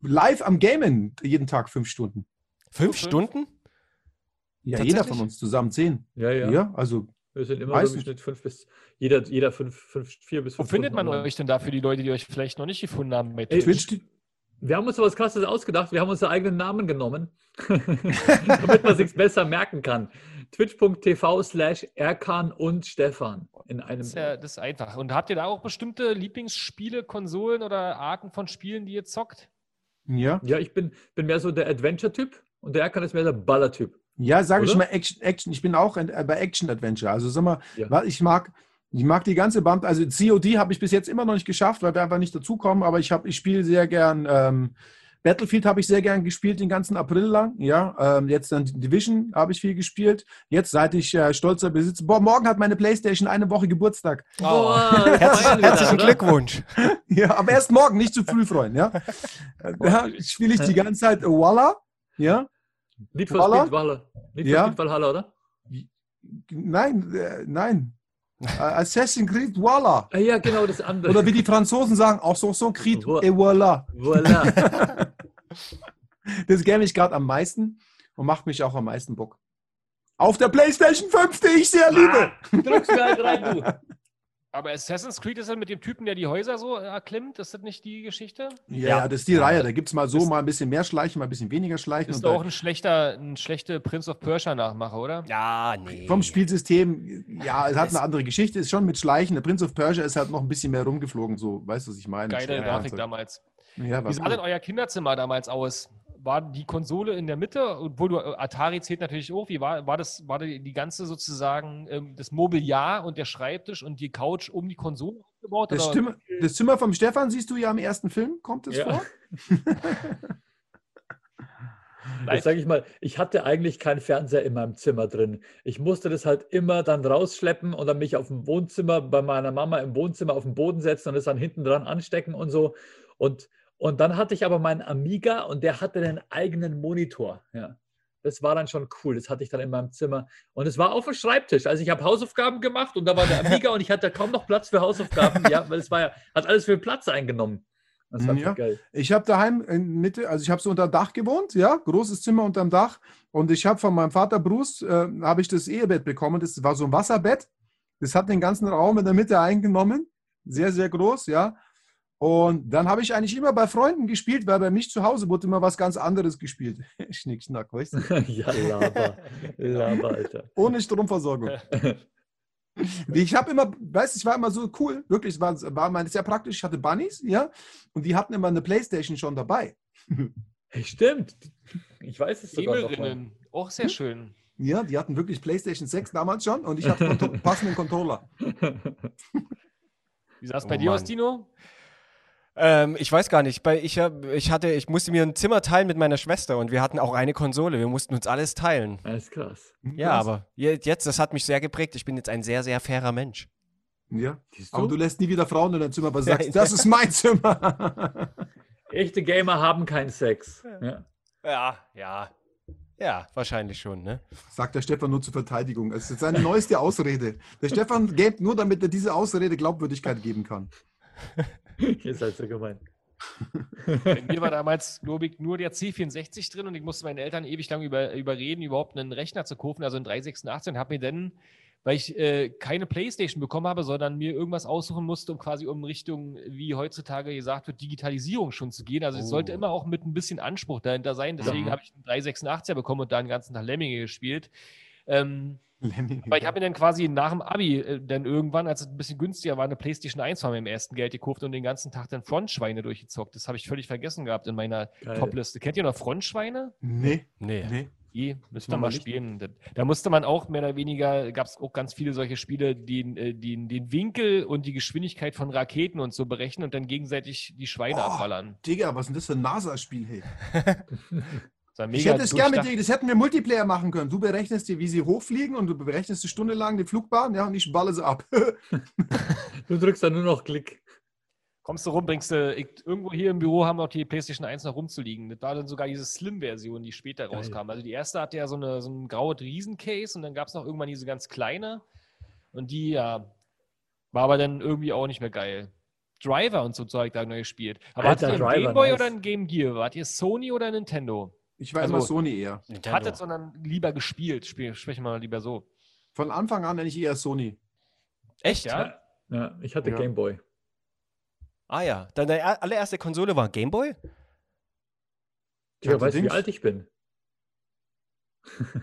live am Gamen jeden Tag fünf Stunden. Fünf fünf? Stunden? Ja, jeder von uns zusammen zehn. Ja, ja. Ja, also Wir sind immer so im. Schnitt fünf bis, jeder, jeder fünf, fünf, vier bis Wo fünf findet man online. euch denn da für die Leute, die euch vielleicht noch nicht gefunden haben? Bei Ey, Twitch? Wir haben uns was Krasses ausgedacht. Wir haben unsere eigenen Namen genommen, damit man sich besser merken kann. Twitch.tv slash Erkan und Stefan in einem. Das ist, ja, das ist einfach. Und habt ihr da auch bestimmte Lieblingsspiele, Konsolen oder Arten von Spielen, die ihr zockt? ja. Ja, ich bin, bin mehr so der Adventure-Typ und der Erkan ist mehr der Baller-Typ. Ja, sage ich mal Action, Action. Ich bin auch äh, bei Action Adventure. Also sag mal, Ja. was ich mag, ich mag die ganze Band. Also COD habe ich bis jetzt immer noch nicht geschafft, weil wir einfach nicht dazukommen. Aber ich habe, ich spiele sehr gern. Ähm, Battlefield habe ich sehr gern gespielt den ganzen April lang. Ja, ähm, jetzt dann Division habe ich viel gespielt. Jetzt seit ich äh, stolzer Besitzer. Boah, morgen hat meine PlayStation eine Woche Geburtstag. Feiern wir herzlichen? Glückwunsch. Ja, aber erst morgen, nicht zu früh, Freund. Ja, da spiele ich die ganze Zeit Walla. Ja, Need for Valhalla? Speed Valhalla. Need Ja. for Speed Valhalla, oder? nein, äh, nein. Äh, Assassin's Creed Walla. Ah, ja, genau, das andere. Oder wie die Franzosen sagen, auch so, so Creed et voilà. Voilà. Das game ich gerade am meisten und macht mich auch am meisten Bock. Auf der PlayStation 5, die ich sehr liebe. Drück's mir halt rein, du. Aber Assassin's Creed ist dann mit dem Typen, der die Häuser so äh, erklimmt. Ist das nicht die Geschichte? Ja, Ja. das ist die Reihe. Da gibt es mal so, Ist- mal ein bisschen mehr Schleichen, mal ein bisschen weniger Schleichen. Ist und doch auch ein schlechter, ein schlechter Prince of Persia Nachmacher, oder? Ja, nee. vom Spielsystem, ja, es hat Es- eine andere Geschichte, ist schon mit Schleichen. Der Prince of Persia ist halt noch ein bisschen mehr rumgeflogen, so, weißt du, was ich meine? Geile Grafik damals. Ja, Wie sah cool. denn euer Kinderzimmer damals aus? War die Konsole in der Mitte? Obwohl du äh, Atari zählt natürlich auch. Wie war, war das, war die, die ganze sozusagen ähm, das Mobiliar und der Schreibtisch und die Couch um die Konsole aufgebaut? das? Stimme, das Zimmer vom Stefan siehst du ja im ersten Film, kommt es Ja. vor? Jetzt sage ich mal, ich hatte eigentlich keinen Fernseher in meinem Zimmer drin. Ich musste das halt immer dann rausschleppen und dann mich auf dem Wohnzimmer bei meiner Mama im Wohnzimmer auf den Boden setzen und es dann hinten dran anstecken und so. Und, und dann hatte ich aber meinen Amiga und der hatte einen eigenen Monitor. Ja. Das war dann schon cool. Das hatte ich dann in meinem Zimmer. Und es war auf dem Schreibtisch. Also ich habe Hausaufgaben gemacht und da war der Amiga und ich hatte kaum noch Platz für Hausaufgaben. Ja, weil es war ja, hat alles viel Platz eingenommen. Das war Ja. geil. Ich habe daheim in Mitte, also ich habe so unter Dach gewohnt, ja, großes Zimmer unterm Dach. Und ich habe von meinem Vater Bruce, äh, habe ich das Ehebett bekommen. Das war so ein Wasserbett. Das hat den ganzen Raum in der Mitte eingenommen. Sehr, sehr groß, ja. Und dann habe ich eigentlich immer bei Freunden gespielt, weil bei mich zu Hause wurde immer was ganz anderes gespielt. Schnick, schnack, weißt du? ja, Laber. Laber, Alter. Ohne Stromversorgung. Ich habe immer, weißt du, ich war immer so cool, wirklich, es war, war mein, sehr praktisch. Ich hatte Bunnies, ja, und die hatten immer eine Playstation schon dabei. Hey, stimmt. Ich weiß es sogar noch mal. Auch sehr schön. Ja, die hatten wirklich PlayStation 6 damals schon und ich hatte einen passenden Controller. Wie sah es Oh bei dir aus. Dino? Ähm, ich weiß gar nicht. Bei, ich, ich, hatte, ich musste mir ein Zimmer teilen mit meiner Schwester und wir hatten auch eine Konsole. Wir mussten uns alles teilen. Das ist krass. Ja, aber je- jetzt, das hat mich sehr geprägt. Ich bin jetzt ein sehr, sehr fairer Mensch. Ja, aber du lässt nie wieder Frauen in dein Zimmer, weil du Ja, sagst, das ist mein Zimmer. Echte Gamer haben keinen Sex. Ja. Ja, ja. Ja, wahrscheinlich schon, ne? Sagt der Stefan nur zur Verteidigung. Es ist seine neueste Ausrede. Der Stefan gamet nur, damit er diese Ausrede Glaubwürdigkeit geben kann. Ihr seid so gemein. Bei mir war damals, glaube ich, nur der C64 drin und ich musste meinen Eltern ewig lang über, überreden, überhaupt einen Rechner zu kaufen, also einen 386 und habe mir dann weil ich äh, keine Playstation bekommen habe, sondern mir irgendwas aussuchen musste, um quasi um Richtung, wie heutzutage gesagt wird, Digitalisierung schon zu gehen. Also es sollte Oh. immer auch mit ein bisschen Anspruch dahinter sein. Deswegen Mhm. habe ich einen 386er bekommen und da den ganzen Tag Lemminge gespielt. Ähm, weil ich habe mir dann quasi nach dem Abi äh, dann irgendwann, als es ein bisschen günstiger war, eine Playstation 1 von meinem ersten Geld gekauft und den ganzen Tag dann Frontschweine durchgezockt. Das habe ich völlig vergessen gehabt in meiner Geil. Topliste. Kennt ihr noch Frontschweine? Nee, Nee. nee. Eh, müsste man wir mal nicht. spielen. Da, da musste man auch mehr oder weniger, gab es auch ganz viele solche Spiele, die äh, die, den Winkel und die Geschwindigkeit von Raketen und so berechnen und dann gegenseitig die Schweine Oh. abballern. Digga, was ist denn das für ein NASA-Spiel, hey? Ich hätte es gerne mit dir, das hätten wir Multiplayer machen können. Du berechnest dir, wie sie hochfliegen und du berechnest eine Stunde lang die Flugbahn, ja, und ich balle sie ab. Du drückst dann nur noch Klick. Kommst du rum, bringst du, ich, irgendwo hier im Büro haben wir auch die PlayStation 1 noch rumzuliegen. Das war dann sogar diese Slim-Version, die später Geil. rauskam. Also die erste hatte ja so, eine, so ein graues Riesencase und dann gab es noch irgendwann diese ganz kleine. Und die, ja, war aber dann irgendwie auch nicht mehr geil. Driver und so Zeug da neu gespielt. Aber Alter, hattet ihr Driver, einen Gameboy nice. oder ein Game Gear? Wart ihr Sony oder Nintendo? Ich war Also- immer Sony eher. Hattet, sondern lieber gespielt. Spiel, sprechen wir mal lieber so. Von Anfang an eigentlich eher Sony. Echt? Ja? Ja, ich hatte Ja. Gameboy. Ah ja. Deine er- allererste Konsole war Gameboy? Ja, hatte weißt du, wie alt ich bin?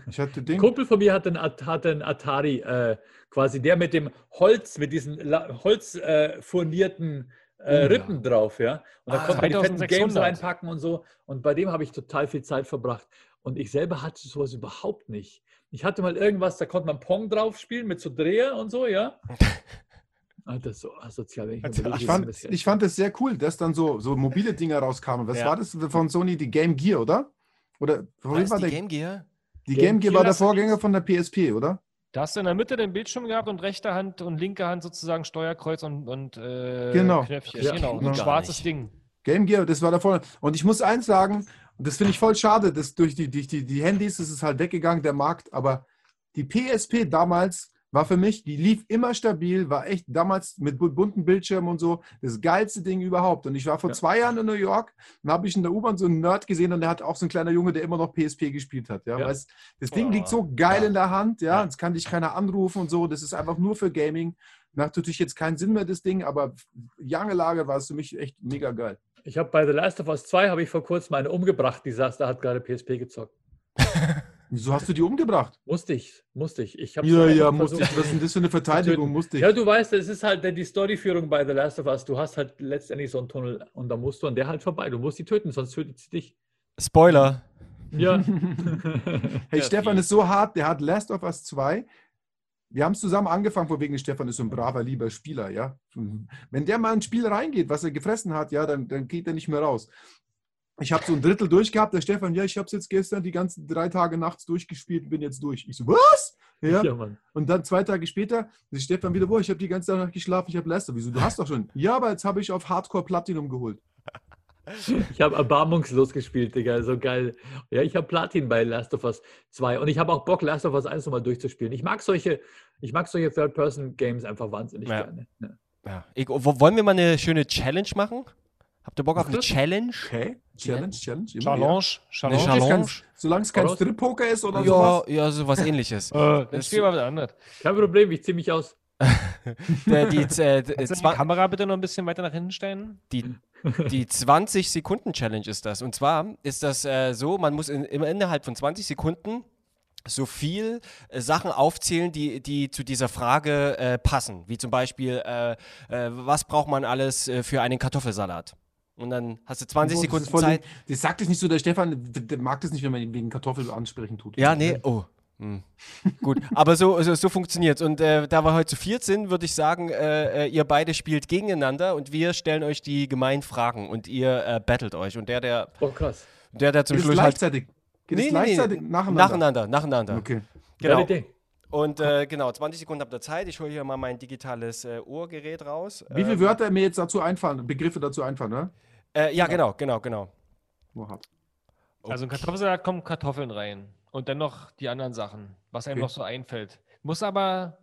Ich hatte Ein den. Kumpel von mir hat einen, At- hatte einen Atari, äh, quasi der mit dem Holz, mit diesen La- Holz äh, furnierten äh, Oh ja. Rippen drauf, ja. Und da Ah, konnte man die fetten 2600. Games reinpacken und so. Und bei dem habe ich total viel Zeit verbracht. Und ich selber hatte sowas überhaupt nicht. Ich hatte mal irgendwas, da konnte man Pong drauf spielen mit so Dreher und so, ja. Alter, so asozial. Ich, Also, Ich fand, das- ich fand es sehr cool, dass dann so, so mobile Dinger rauskamen. Was Ja. war das von Sony? Die Game Gear, oder? Oder War war die der, Game Gear? die Game Game Gear war der Vorgänger von der PSP, oder? Da hast du in der Mitte den Bildschirm gehabt und rechte Hand und linke Hand sozusagen Steuerkreuz und, und äh, Genau. Knöpfchen. Ja, genau. genau. Ein schwarzes Ding. Game Gear, das war der Vorgänger. Und ich muss eins sagen, und das finde ich voll schade, dass durch die, durch die, die Handys ist es halt weggegangen, der Markt, aber die PSP damals war für mich, die lief immer stabil, war echt damals mit bu- bunten Bildschirmen und so das geilste Ding überhaupt. Und ich war vor Ja. zwei Jahren in New York und habe ich in der U-Bahn so einen Nerd gesehen und der hat auch so ein kleiner Junge, der immer noch PSP gespielt hat. Ja, Ja. Weißt, das Ding Oh, liegt so geil ja. in der Hand, ja, Ja. das kann dich keiner anrufen und so. Das ist einfach nur für Gaming. Macht natürlich jetzt keinen Sinn mehr, das Ding, aber lange Lage war es für mich echt mega geil. Ich habe bei The Last of Us 2 habe ich vor kurzem eine umgebracht, die saß, da hat gerade PSP gezockt. Wieso hast du die umgebracht? Musste ich, musste ich. ich hab's Ja, ja, musste ich. Was ist denn das für eine Verteidigung? Musste ich. Ja, du weißt, es ist halt die Storyführung bei The Last of Us. Du hast halt letztendlich so einen Tunnel und da musst du an der halt vorbei. Du musst die töten, sonst tötet sie dich. Spoiler. Ja. Hey, Ja, Stefan ist so hart, der hat Last of Us 2. Wir haben es zusammen angefangen, vor wegen Stefan ist so ein braver, lieber Spieler, ja. Wenn der mal ein Spiel reingeht, was er gefressen hat, ja, dann, dann geht er nicht mehr raus. Ich habe so ein Drittel durchgehabt, der Stefan, ja, ich habe es jetzt gestern die ganzen drei Tage nachts durchgespielt und bin jetzt durch. Ich so, was? Ja. ja, Mann. Und dann zwei Tage später ist Stefan wieder, boah, ich habe die ganze Nacht geschlafen, ich habe Last of Us. Wieso, du hast doch schon. Ja, aber jetzt habe ich auf Hardcore Platinum geholt. Ich habe erbarmungslos gespielt, Digga. So geil. Ja, ich habe Platin bei Last of Us 2 und ich habe auch Bock, Last of Us 1 nochmal durchzuspielen. Ich mag solche, ich mag solche Third-Person-Games einfach wahnsinnig Ja. gerne. Ja. Ja. Ich, wo, wollen wir mal eine schöne Challenge machen? Habt ihr Bock auf eine. Challenge? Okay, Challenge, Challenge. Challenge. Eine Challenge. Ja. Challenge? Solange es kein Strip-Poker ist oder Ja, sowas. ja, sowas ähnliches. Äh, dann Das- spielen wir wieder anders. Kein Problem, ich ziehe mich aus. Der, die, äh, du die Kamera bitte noch ein bisschen weiter nach hinten stellen? die, die 20-Sekunden-Challenge ist das. Und zwar ist das äh, so, man muss in, immer innerhalb von 20 Sekunden so viel äh, Sachen aufzählen, die, die zu dieser Frage äh, passen. Wie zum Beispiel, äh, äh, was braucht man alles äh, für einen Kartoffelsalat? Und dann hast du 20 Oh, Sekunden Zeit. Das sagt es nicht so, der Stefan, der mag das nicht, wenn man ihn wegen Kartoffel ansprechen tut. Ja, nee, oh. Hm. Gut, aber so, so, so funktioniert Und äh, da wir heute zu viert sind, würde ich sagen, äh, äh, ihr beide spielt gegeneinander und wir stellen euch die gemeinen Fragen und ihr äh, battelt euch. Und der, der, Oh, krass. der, der zum Geht es Schluss halt. gleichzeitig? Geht es gleichzeitig nacheinander? nacheinander, nacheinander. Okay. Genau. Und äh, genau, 20 Sekunden habt ihr Zeit. Ich hole hier mal mein digitales äh, Uhrgerät raus. Wie viele Ähm, Wörter mir jetzt dazu einfallen, Begriffe dazu einfallen, ne? Äh, ja, genau, genau, genau. Oha. Also in Kartoffelsalat kommen Kartoffeln rein. Und dann noch die anderen Sachen, was einem Okay. noch so einfällt. Muss aber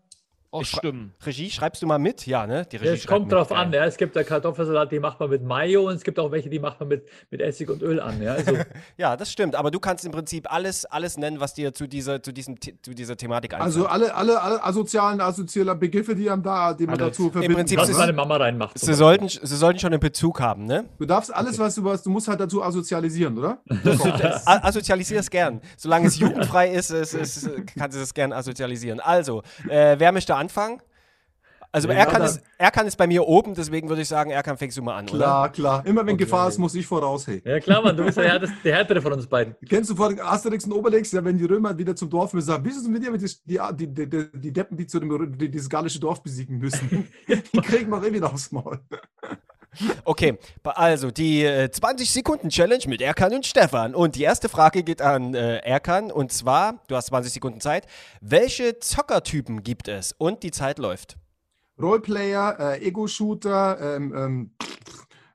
fra- stimmen. Regie, schreibst du mal mit? Ja, ne? Die Regie Ja, es kommt mit, drauf geil. an. Ja. Es gibt da Kartoffelsalat, die macht man mit Mayo und es gibt auch welche, die macht man mit, mit Essig und Öl an. Ja. Also, Ja, das stimmt. Aber du kannst im Prinzip alles, alles nennen, was dir zu dieser, zu diesem, zu dieser Thematik einfällt. Also alle, alle, alle asozialen, asozialer Begriffe, die man da, die man Alles. dazu verbinden Prinzip kann, was ne? meine Mama reinmacht. Sie sollten, sie sollten schon einen Bezug haben, ne? Du darfst alles, was du was, du musst halt dazu asozialisieren, oder? Asozialisier es gern. Solange es jugendfrei ist, ist, ist, kannst du es gern asozialisieren. Also, äh, wer möchte anfangen? Also, Ja, er, kann es, er kann es bei mir oben, deswegen würde ich sagen, er kann fängst du mal an, oder? Klar, klar. Immer wenn Okay. Gefahr ist, muss ich voraus, hey. Ja klar, Mann, du bist ja der, der härtere von uns beiden. Kennst du von Asterix und Obelix, ja, wenn die Römer wieder zum Dorf müssen, sagen, wie ist es mit dir, mit die, die, die, die, die Deppen, die zu dem, die, dieses gallische Dorf besiegen müssen? die kriegen wir eh wieder aufs Maul. Okay, also die äh, 20-Sekunden-Challenge mit Erkan und Stefan. Und die erste Frage geht an äh, Erkan. Und zwar, du hast 20 Sekunden Zeit. Welche Zockertypen gibt es? Und die Zeit läuft. Roleplayer, äh, Ego-Shooter, ähm, ähm,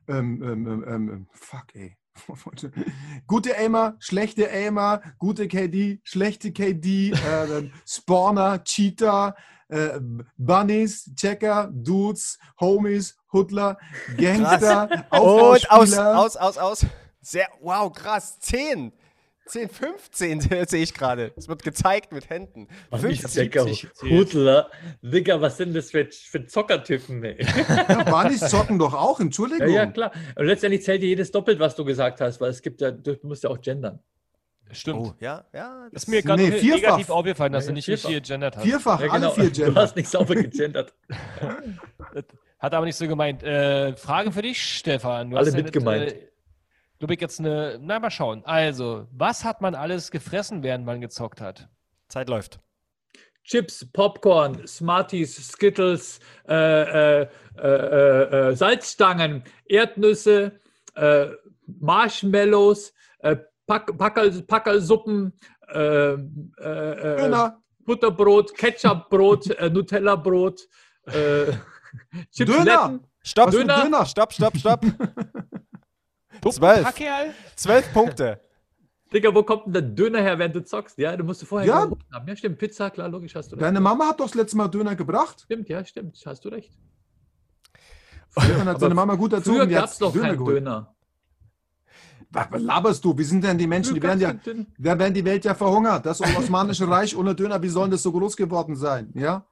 ähm, ähm, ähm, ähm, fuck, ey. Gute Aimer, schlechte Aimer, gute KD, schlechte KD, äh, ähm, Spawner, Cheater, äh, Bunnies, Checker, Dudes, Homies, Huddler, Gangster, Und aus, aus, aus, aus. Sehr, wow, krass. 10. 10, 15 sehe ich gerade. Es wird gezeigt mit Händen. Mann, 50. ich Checker, 70 gezählt. Hudler. Digga, was sind das für, für Zockertypen, ey? Ja, Bunnies zocken doch auch, Ja, Entschuldigung. ja, klar. Und letztendlich zählt dir jedes doppelt, was du gesagt hast, weil es gibt ja, du musst ja auch gendern. Stimmt. Oh, ja, ja. Ist mir gerade Nee, negativ aufgefallen, dass Ja, du nicht vierfach. richtig gegendert hast. Vierfach, Ja, alle genau. vier Du Gender. hast nicht sauber gegendert. Hat aber nicht so gemeint. Äh, Frage für dich, Stefan. Du Alle hast ja mit nicht, gemeint. Äh, Lubik jetzt eine. Na, mal schauen. Also, was hat man alles gefressen, während man gezockt hat? Zeit läuft. Chips, Popcorn, Smarties, Skittles, äh, äh, äh, Salzstangen, Erdnüsse, äh, Marshmallows, äh, Pack, Packerl, Packerlsuppen, äh, äh, äh, Butterbrot, Ketchupbrot, äh, Nutellabrot, Chipsletten. Stopp, Döner. Döner? stopp, stopp, stopp. Du Zwölf. 12 Punkte. Digga, wo kommt denn der Döner her, während du zockst? Ja, du musst du vorher Ja. haben. Ja, stimmt. Pizza, klar, logisch, hast du recht. Deine Mama hat doch das letzte Mal Döner gebracht. Stimmt, ja, stimmt. Hast du recht. Stefan hat seine Mama gut erzogen. Früher gab hat es doch keinen geholt. Döner. Was was laberst du? Wie sind denn die Menschen? Die Früher werden ja, keinen Döner. werden die Welt ja verhungert. Das Osmanische Reich ohne Döner, wie soll das so groß geworden sein? Ja?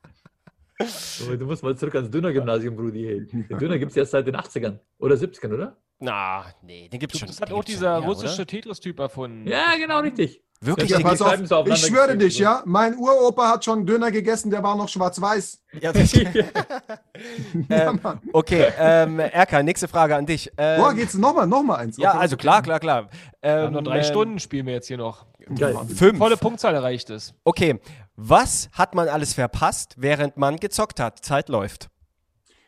Du musst mal zurück ans Dönergymnasium, Brudi. Hey. Den Döner gibt es erst seit den 80ern oder 70ern, oder? Na, nee, den gibt's schon. Das hat auch dieser schon länger, russische? Tetris-Typ erfunden. Ja, genau, richtig. Wirklich? Ja, Ja, pass auf, so ich schwöre dich, so. ja. Mein Uropa hat schon Döner gegessen, der war noch schwarz-weiß. gibt- ja, das, ähm, okay, ähm, Erkan, nächste Frage an dich. Ähm, Boah, geht's nochmal, nochmal eins. ja, Okay. also klar, klar, klar. Wir Ähm, haben noch drei ähm, Stunden spielen wir jetzt hier noch. Geil. Fünf. Volle Punktzahl erreicht ist. Okay, was hat man alles verpasst, während man gezockt hat? Zeit läuft.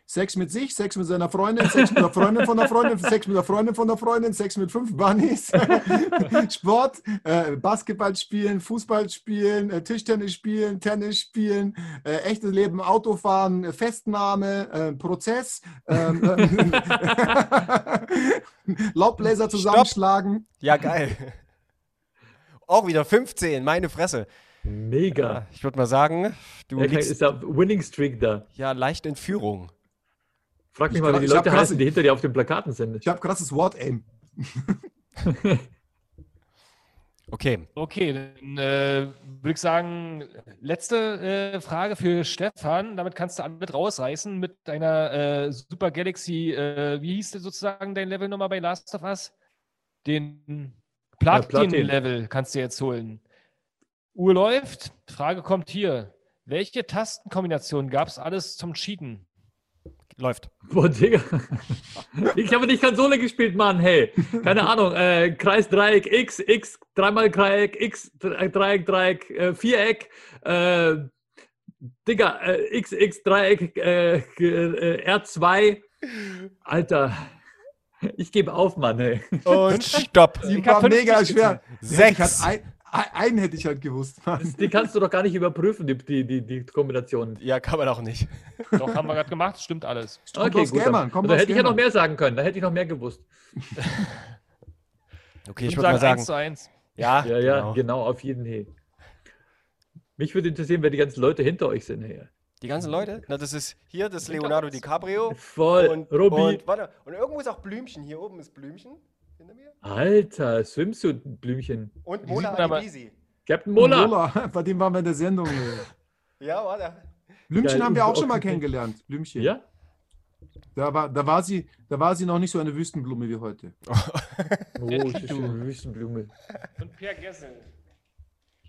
Sex mit sich, Sex mit seiner Freundin, Sex mit der Freundin von der Freundin, Sex mit der Freundin von der Freundin, Sex mit fünf Bunnies, Sport, äh, Basketball spielen, Fußball spielen, äh, Tischtennis spielen, Tennis spielen, äh, echtes Leben, Autofahren, äh, Festnahme, äh, Prozess, ähm, äh, Laubbläser zusammenschlagen. Ja, geil. Auch wieder 15, meine Fresse. Mega. Ich würde mal sagen, du Ja, liegst ist da Winning Streak da. ja leicht in Führung. Frag mich Ich mal, wie die Leute krass- heißen, die hinter dir auf den Plakaten sind. Ich habe krasses Wort-Aim. Okay, Okay, dann äh, würde ich sagen, letzte äh, Frage für Stefan. Damit kannst du alles rausreißen mit deiner äh, Super Galaxy. Äh, wie hieß denn sozusagen dein Level nochmal bei Last of Us? Den Platin. Platin-Level kannst du jetzt holen. Uhr läuft. Frage kommt hier. Welche Tastenkombinationen gab es alles zum Cheaten? läuft. Boah, Digga. Ich habe nicht Konsole gespielt, Mann, hey. Keine Ahnung. Äh, Kreis, Dreieck, X, X, dreimal Dreieck, X, Dre- Dreieck, Dreieck, äh, Viereck. Äh, Digga, äh, X, X, Dreieck, äh, äh, R2. Alter. Ich gebe auf, Mann, hey. Und stopp. Die Ich war 50 mega schwer. Ich Sechs. einen hätte ich halt gewusst. Das, die kannst du doch gar nicht überprüfen, die, die, die, die Kombinationen. Ja, kann man auch nicht. Doch, haben wir gerade gemacht, stimmt alles. Kommt aus dann- Gamern, kommt da aus hätte ich ja noch mehr sagen können. Da hätte ich noch mehr gewusst. Okay, ich Und würde mal sagen, 1 zu 1. ja, Ja, ja, genau. genau, auf jeden Fall. Mich würde interessieren, wer die ganzen Leute hinter euch sind. Hey. Die ganzen Leute? Na, das ist hier das Leonardo DiCaprio. Voll. Und, Robi. und, warte, und irgendwo ist auch Blümchen. Hier oben ist Blümchen. Hinter mir. Alter, Swimsuit-Blümchen. Und aber- Adibisi. Captain Mola. Mola, bei dem waren wir in der Sendung. Ja, warte. Blümchen Geil, haben wir auch schon mal kennengelernt. Blümchen. Ja? Da war, da, war sie, da war sie noch nicht so eine Wüstenblume wie heute. Oh, schön, Wüstenblume. Und Per Gessel.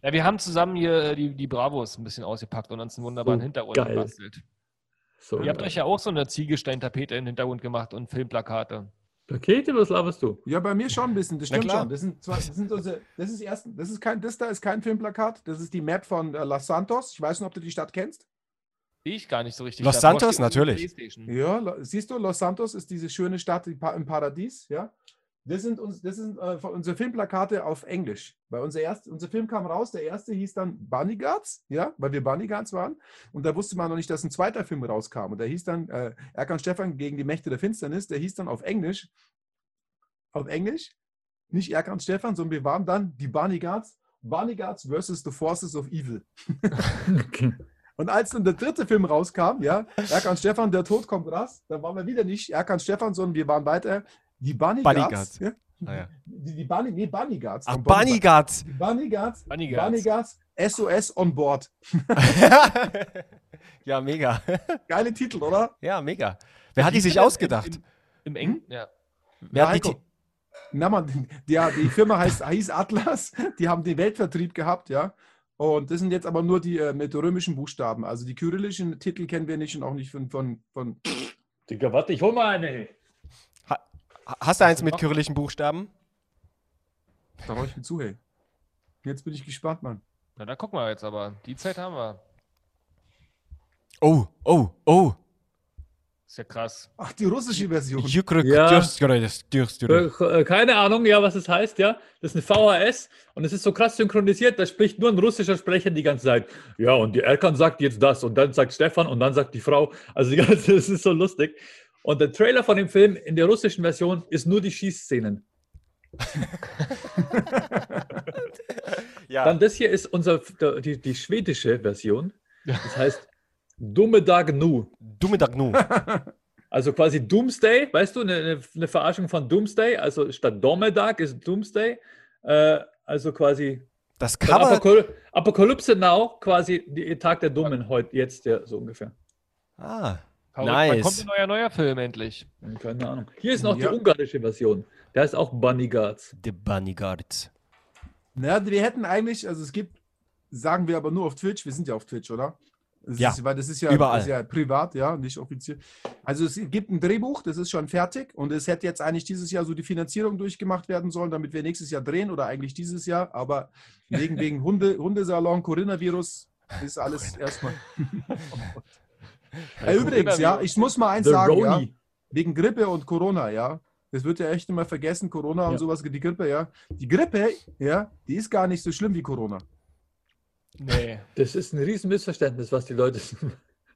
Ja, wir haben zusammen hier äh, die, die Bravos ein bisschen ausgepackt und uns einen wunderbaren So Hintergrund geil. gebastelt. So, Ihr habt euch ja auch so eine Ziegelsteintapete in den Hintergrund gemacht und Filmplakate. Pakete, was laberst du? Ja, bei mir schon ein bisschen, das stimmt klar. schon. Das sind, zwar, das sind unsere, das ist erst, das ist kein, das da ist kein Filmplakat, das ist die Map von äh, Los Santos. Ich weiß nicht, ob du die Stadt kennst. Ich gar nicht so richtig. Los Santos, natürlich. Ja, siehst du, Los Santos ist diese schöne Stadt im Paradies, ja. Das sind, uns, das sind äh, unsere Filmplakate auf Englisch. Weil unser, erst, unser Film kam raus, der erste hieß dann Bunny Guards, ja, weil wir Bunny Guards waren. Und da wusste man noch nicht, dass ein zweiter Film rauskam. Und der hieß dann äh, Erkan Stefan gegen die Mächte der Finsternis. Der hieß dann auf Englisch, auf Englisch, nicht Erkan Stefan, sondern wir waren dann die Bunny Guards, Bunny Guards versus the Forces of Evil. Und als dann der dritte Film rauskam, ja, Erkan Stefan, der Tod kommt raus, dann waren wir wieder nicht Erkan Stefan, sondern wir waren weiter die Bunny Bunny Guards. Guards. Ja? Ah, ja. Die, die Bunny, nee, Bunny Guards. Ach, Bunny Guards. Die Bunny Guards. Bunny Bunny Guards. Guards, SOS on Board. ja, mega. Geile Titel, oder? Ja, mega. Wer hat die sich ausgedacht? Im, im Engen? Ja. Wer hat die Na man, ja, die Firma heißt, hieß Atlas, die haben den Weltvertrieb gehabt, ja. Und das sind jetzt aber nur die äh, mit römischen Buchstaben. Also die kyrillischen Titel kennen wir nicht und auch nicht von, von, von Digga, warte, ich hol mal eine. Hast du eins mit kyrillischen Buchstaben? da brauche ich mir zu, hey. Jetzt bin ich gespannt, Mann. Na, da gucken wir jetzt aber. Die Zeit haben wir. Oh, oh, oh. Ist ja krass. Ach, die russische Version. Ja. Äh, Keine Ahnung, ja, was es heißt, ja. Das ist eine VHS und es ist so krass synchronisiert, da spricht nur ein russischer Sprecher die ganze Zeit. Ja, und die Erkan sagt jetzt das und dann sagt Stefan und dann sagt die Frau. Also die ganze, das ist so lustig. Und der Trailer von dem Film in der russischen Version ist nur die Schießszenen. Ja. Dann das hier ist unser, die, die schwedische Version. Das heißt Dumme Dag Nu. Dumme Dagnu. Also quasi Doomsday, weißt du, eine, eine- Verarschung von Doomsday. Also statt Dommedag ist Doomsday. Äh, also quasi Das Cover. Apokaly Apokalypse Now, quasi die Tag der Dummen heute, jetzt der so ungefähr. Ah, Verrückt. Wann kommt nice. ein neuer, neuer Film endlich? Hm, Keine Ahnung. Hier ist noch Ja. die ungarische Version. Da ist auch Bunny Guards. The Bunny Guards. Na, wir hätten eigentlich, also es gibt, sagen wir aber nur auf Twitch, wir sind ja auf Twitch, oder? Das Ja, ist, weil das ist ja, überall. Das ist ja privat, ja, nicht offiziell. Also es gibt ein Drehbuch, das ist schon fertig und es hätte jetzt eigentlich dieses Jahr so die Finanzierung durchgemacht werden sollen, damit wir nächstes Jahr drehen oder eigentlich dieses Jahr, aber wegen, wegen Hunde, Hundesalon, Coronavirus ist alles erstmal. Äh, übrigens, ja, ich muss mal eins The sagen, ja, wegen Grippe und Corona, ja. Das wird ja echt immer vergessen, Corona und Ja. sowas, die Grippe, ja. Die Grippe, ja, die ist gar nicht so schlimm wie Corona. Nee. Das ist ein riesen Missverständnis, was die Leute.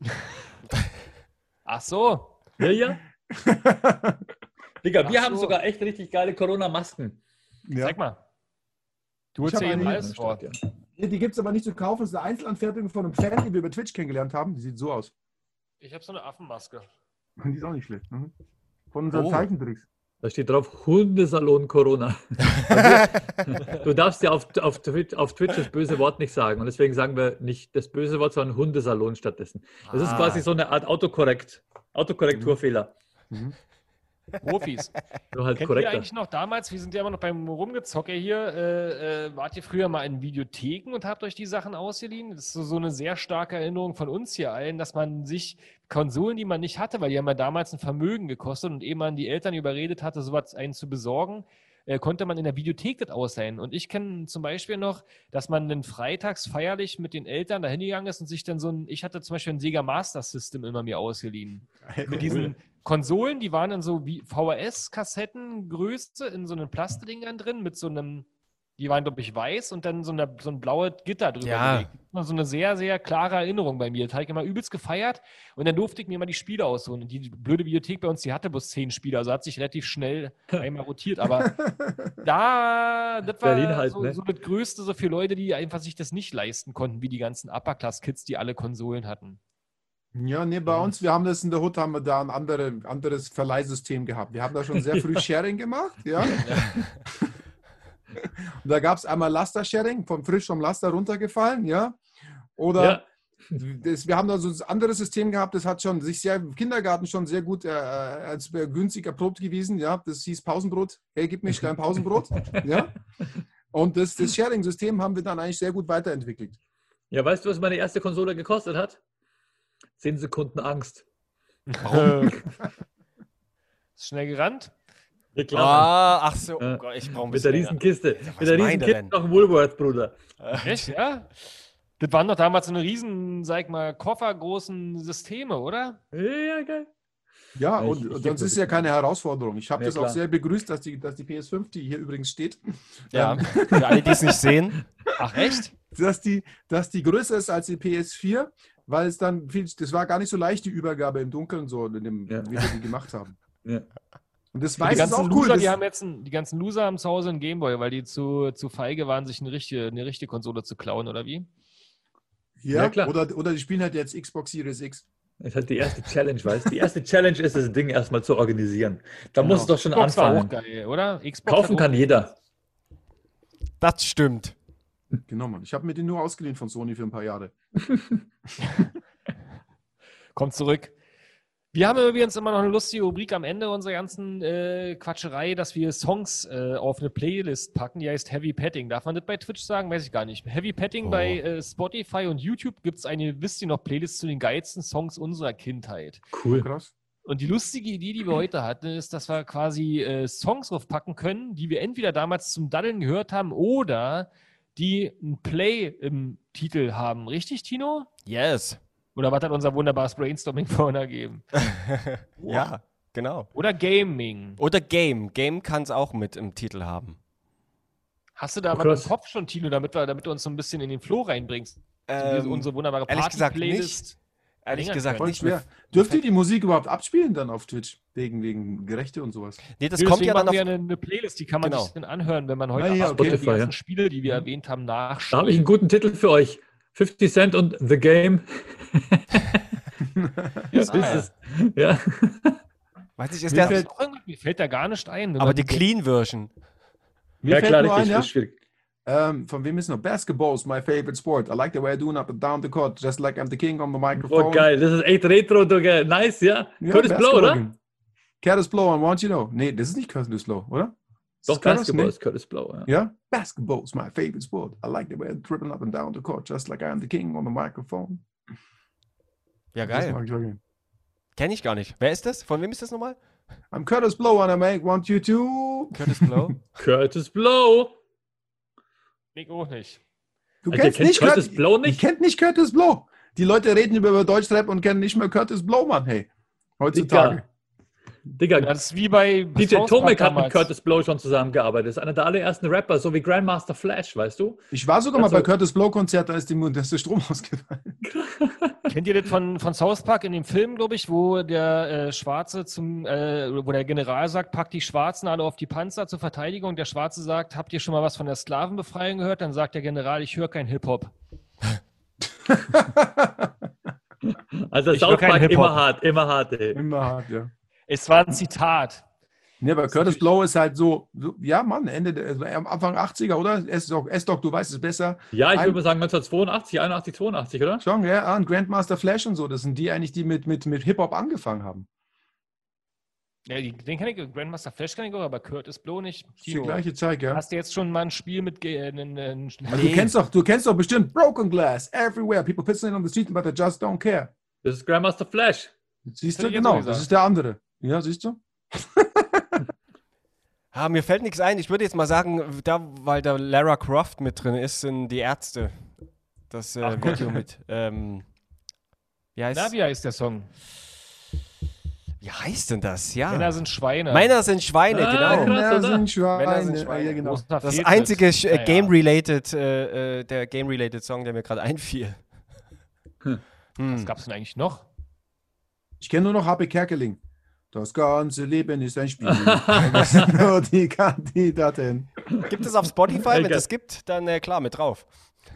Ach so. ja, ja. Digga, wir Ach haben so. sogar echt richtig geile Corona-Masken. Ja. Zeig mal. Du hast alles. Ja, Die gibt es aber nicht zu kaufen. Das ist eine Einzelanfertigung von einem Fan, den wir über Twitch kennengelernt haben. Die sieht so aus. Ich habe so eine Affenmaske. Die ist auch nicht schlecht. Mhm. Von unseren Oh. Zeichentricks. Da steht drauf Hundesalon Corona. du darfst ja auf, auf, Twitch, auf Twitch das böse Wort nicht sagen. Und deswegen sagen wir nicht das böse Wort, sondern Hundesalon stattdessen. Das ist Ah. quasi so eine Art Autokorrekt, Autokorrekturfehler. Profis. Nur halt Kennt ihr eigentlich noch damals, wir sind ja immer noch beim Rumgezocke hier, äh, äh, wart ihr früher mal in Videotheken und habt euch die Sachen ausgeliehen? Das ist so, so eine sehr starke Erinnerung von uns hier allen, dass man sich Konsolen, die man nicht hatte, weil die haben ja damals ein Vermögen gekostet und ehe man die Eltern überredet hatte, sowas einen zu besorgen, äh, konnte man in der Videothek das ausleihen. Und ich kenne zum Beispiel noch, dass man dann freitags feierlich mit den Eltern dahin gegangen ist und sich dann so ein, ich hatte zum Beispiel ein Sega Master System immer mir ausgeliehen mit diesen Konsolen, die waren in so wie VHS-Kassettengröße in so einen Plastedingern drin mit so einem, die waren, glaube ich, weiß und dann so, eine, so ein blaues Gitter drüber Ja. gelegt. Das war So eine sehr, sehr klare Erinnerung bei mir. Das habe ich immer übelst gefeiert und dann durfte ich mir mal die Spiele ausholen. Und die blöde Bibliothek bei uns, die hatte bloß zehn Spiele, also hat sich relativ schnell einmal rotiert. Aber da, das war halt, so, ne? so das Größte so für Leute, die einfach sich das nicht leisten konnten, wie die ganzen Upper-Class-Kids, die alle Konsolen hatten. Ja, nee, bei uns, wir haben das in der Hut, haben wir da ein andere, anderes Verleihsystem gehabt. Wir haben da schon sehr früh Sharing gemacht, ja. Und da gab es einmal Laster-Sharing, vom frisch vom Laster runtergefallen, ja. Oder Ja. das, wir haben da so ein anderes System gehabt, das hat schon sich sehr im Kindergarten schon sehr gut äh, als günstig erprobt gewesen, ja. Das hieß Pausenbrot. Hey, gib mir dein Pausenbrot, ja. Und das, das Sharing-System haben wir dann eigentlich sehr gut weiterentwickelt. Ja, weißt du, was meine erste Konsole gekostet hat? Zehn Sekunden Angst. Warum? Ist schnell gerannt? Ah, ach so. Oh Gott, ich brauche ein Mit bisschen der riesen Kiste. was Mit der riesen meint er Kiste denn? nach Woolworth, Bruder. Echt, ja? Das waren doch damals so eine riesen, sag ich mal, koffergroßen Systeme, oder? Ja, geil. Ja, Ich- und, ich und geb das ist ja keine Herausforderung. Ich habe Ja, das auch klar. sehr begrüßt, dass die, dass die PS5, die hier übrigens steht, Ja, ähm, für alle, die es nicht sehen. Ach, echt? dass die, dass die größer ist als die PS4, weil es dann viel, das war gar nicht so leicht, die Übergabe im Dunkeln, so in dem, Ja. wie wir die gemacht haben. Ja. Und das Die weiß ist ganzen auch cool. Loser, die haben jetzt ein, die ganzen Loser haben zu Hause einen Gameboy, weil die zu, zu feige waren, sich eine richtige, eine richtige Konsole zu klauen, oder wie? ja, Ja, klar. Oder, oder die spielen halt jetzt Xbox Series X. Das ist halt die erste Challenge, weißt du? Die erste Challenge ist, das Ding erstmal zu organisieren. Da Genau. muss es doch schon Xbox war auch anfangen. geil, oder? Xbox Kaufen kann jeder. Das stimmt. Genau, Mann. Ich habe mir den nur ausgeliehen von Sony für ein paar Jahre. Kommt zurück. Wir haben übrigens immer noch eine lustige Rubrik am Ende unserer ganzen äh, Quatscherei, dass wir Songs äh, auf eine Playlist packen, die heißt Heavy Petting. Darf man das bei Twitch sagen? Weiß ich gar nicht. Heavy Petting Oh. bei äh, Spotify und YouTube gibt es eine, wisst ihr noch, Playlist zu den geilsten Songs unserer Kindheit. Cool. Krass. Und die lustige Idee, die wir heute hatten, ist, dass wir quasi äh, Songs draufpacken können, die wir entweder damals zum Daddeln gehört haben oder die ein Play im Titel haben. Richtig, Tino? Yes. Oder was hat unser wunderbares Brainstorming vorhin ergeben? Ja, genau. Oder Gaming. Oder Game. Game kann es auch mit im Titel haben. Hast du da Oh, was im Kopf schon, Tino, damit, wir, damit du uns so ein bisschen in den Flow reinbringst? Ähm, unsere wunderbare ehrlich gesagt Party-Playlist. Ehrlich gesagt nicht. schwer. Dürft ihr die Musik überhaupt abspielen dann auf Twitch? Wegen, wegen Gerechte und sowas. Nee, das Nee, kommt ja dann machen wir auf. eine, eine Playlist, die kann man Genau. sich dann anhören, wenn man heute Ah, ja, okay. die Spotify, ganzen ja. Spiele, die wir erwähnt haben, Da nachschaut. habe ich einen guten Titel für euch. 50 Cent und The Game. ja, Ah, ja. ist, ja. Weiß nicht, ist Mir der, fällt- Mir fällt da gar nicht ein. aber die Clean Version. Mir ja, fällt klar, nur ein, ja? Das ist schwierig. Ähm, von wem ist noch? Basketball is my favorite sport. I like the way I do up and down the court, just like I'm the king on the microphone. Oh, geil. Das ist echt retro, du, geil. Nice, ja. Ja, Curtis Blow, oder? Curtis Blow and Want You Know. Nee, das ist nicht Curtis Blow, oder? Doch, Curtis? Basketball Nee. ist Curtis Blow, ja. Ja? Basketball is my favorite sport. I like the way I dribbling up and down the court, just like I'm the king on the microphone. Ja, geil. Kenne ich gar nicht. Wer ist das? Von wem ist das nochmal? I'm Curtis Blow and I make Want You To. Curtis Blow. Curtis Blow. Ich auch nicht. Du Alter, kennst kennt nicht Curtis Curt- Blow nicht? kennt nicht Curtis Blow. Die Leute reden über Deutschrap und kennen nicht mehr Curtis Blow, Mann, hey. Heutzutage. Digga, Das ist wie bei DJ South Park Tomek hat mit. Curtis Blow schon zusammengearbeitet. Das ist einer der allerersten Rapper, so wie Grandmaster Flash, weißt du? Ich war sogar mal Also- bei Curtis Blow Konzert, da ist, dem, da ist der Strom ausgefallen. Kennt ihr das von, von South Park in dem Film, glaube ich, wo der äh, Schwarze zum, äh, wo der General sagt, packt die Schwarzen alle auf die Panzer zur Verteidigung. Der Schwarze sagt, habt ihr schon mal was von der Sklavenbefreiung gehört? Dann sagt der General, ich höre kein Hip-Hop. Also Ich höre South keinen Park Hip-Hop. immer hart, immer hart, ey. Immer hart, ja. Es war ein Zitat. Nee, aber Curtis Blow ist halt so, so ja, Mann, Ende der, also am Anfang 80er, oder? S-Doc, S-Doc, du weißt es besser. Ja, ich Ein- würde mal sagen 1982, 81, 82, oder? Schon, ja, ah, und Grandmaster Flash und so, das sind die eigentlich, die mit, mit, mit Hip-Hop angefangen haben. Ja, den kenne ich, Grandmaster Flash kenne ich auch, aber Curtis Blow nicht. Die gleiche Zeit, ja. Hast du jetzt schon mal ein Spiel mit äh, nen- nen- Also du kennst doch, du kennst doch bestimmt Broken Glass everywhere. People pissing on the street, but they just don't care. Das ist Grandmaster Flash. Siehst du, genau, das ist der andere. Ja, siehst du? Ah, mir fällt nichts ein. Ich würde jetzt mal sagen, da, weil da Lara Croft mit drin ist, sind die Ärzte. Das äh, Ach. Video mit. Ähm, wie, heißt, Na, wie heißt der Song? wie heißt denn das? Ja. Männer sind Schweine. Männer sind Schweine, Ah, genau. krass, Männer sind Schweine. Männer sind Schweine. Ja, genau. Das einzige äh. Game-related, äh, äh, der Game-related Song, der mir gerade einfiel. Hm. Hm. Was gab es denn eigentlich noch? Ich kenne nur noch HP Kerkeling. Das ganze Leben ist ein Spiel. das sind nur die Kandidaten. Gibt es auf Spotify? Wenn es gibt, dann äh, klar, mit drauf.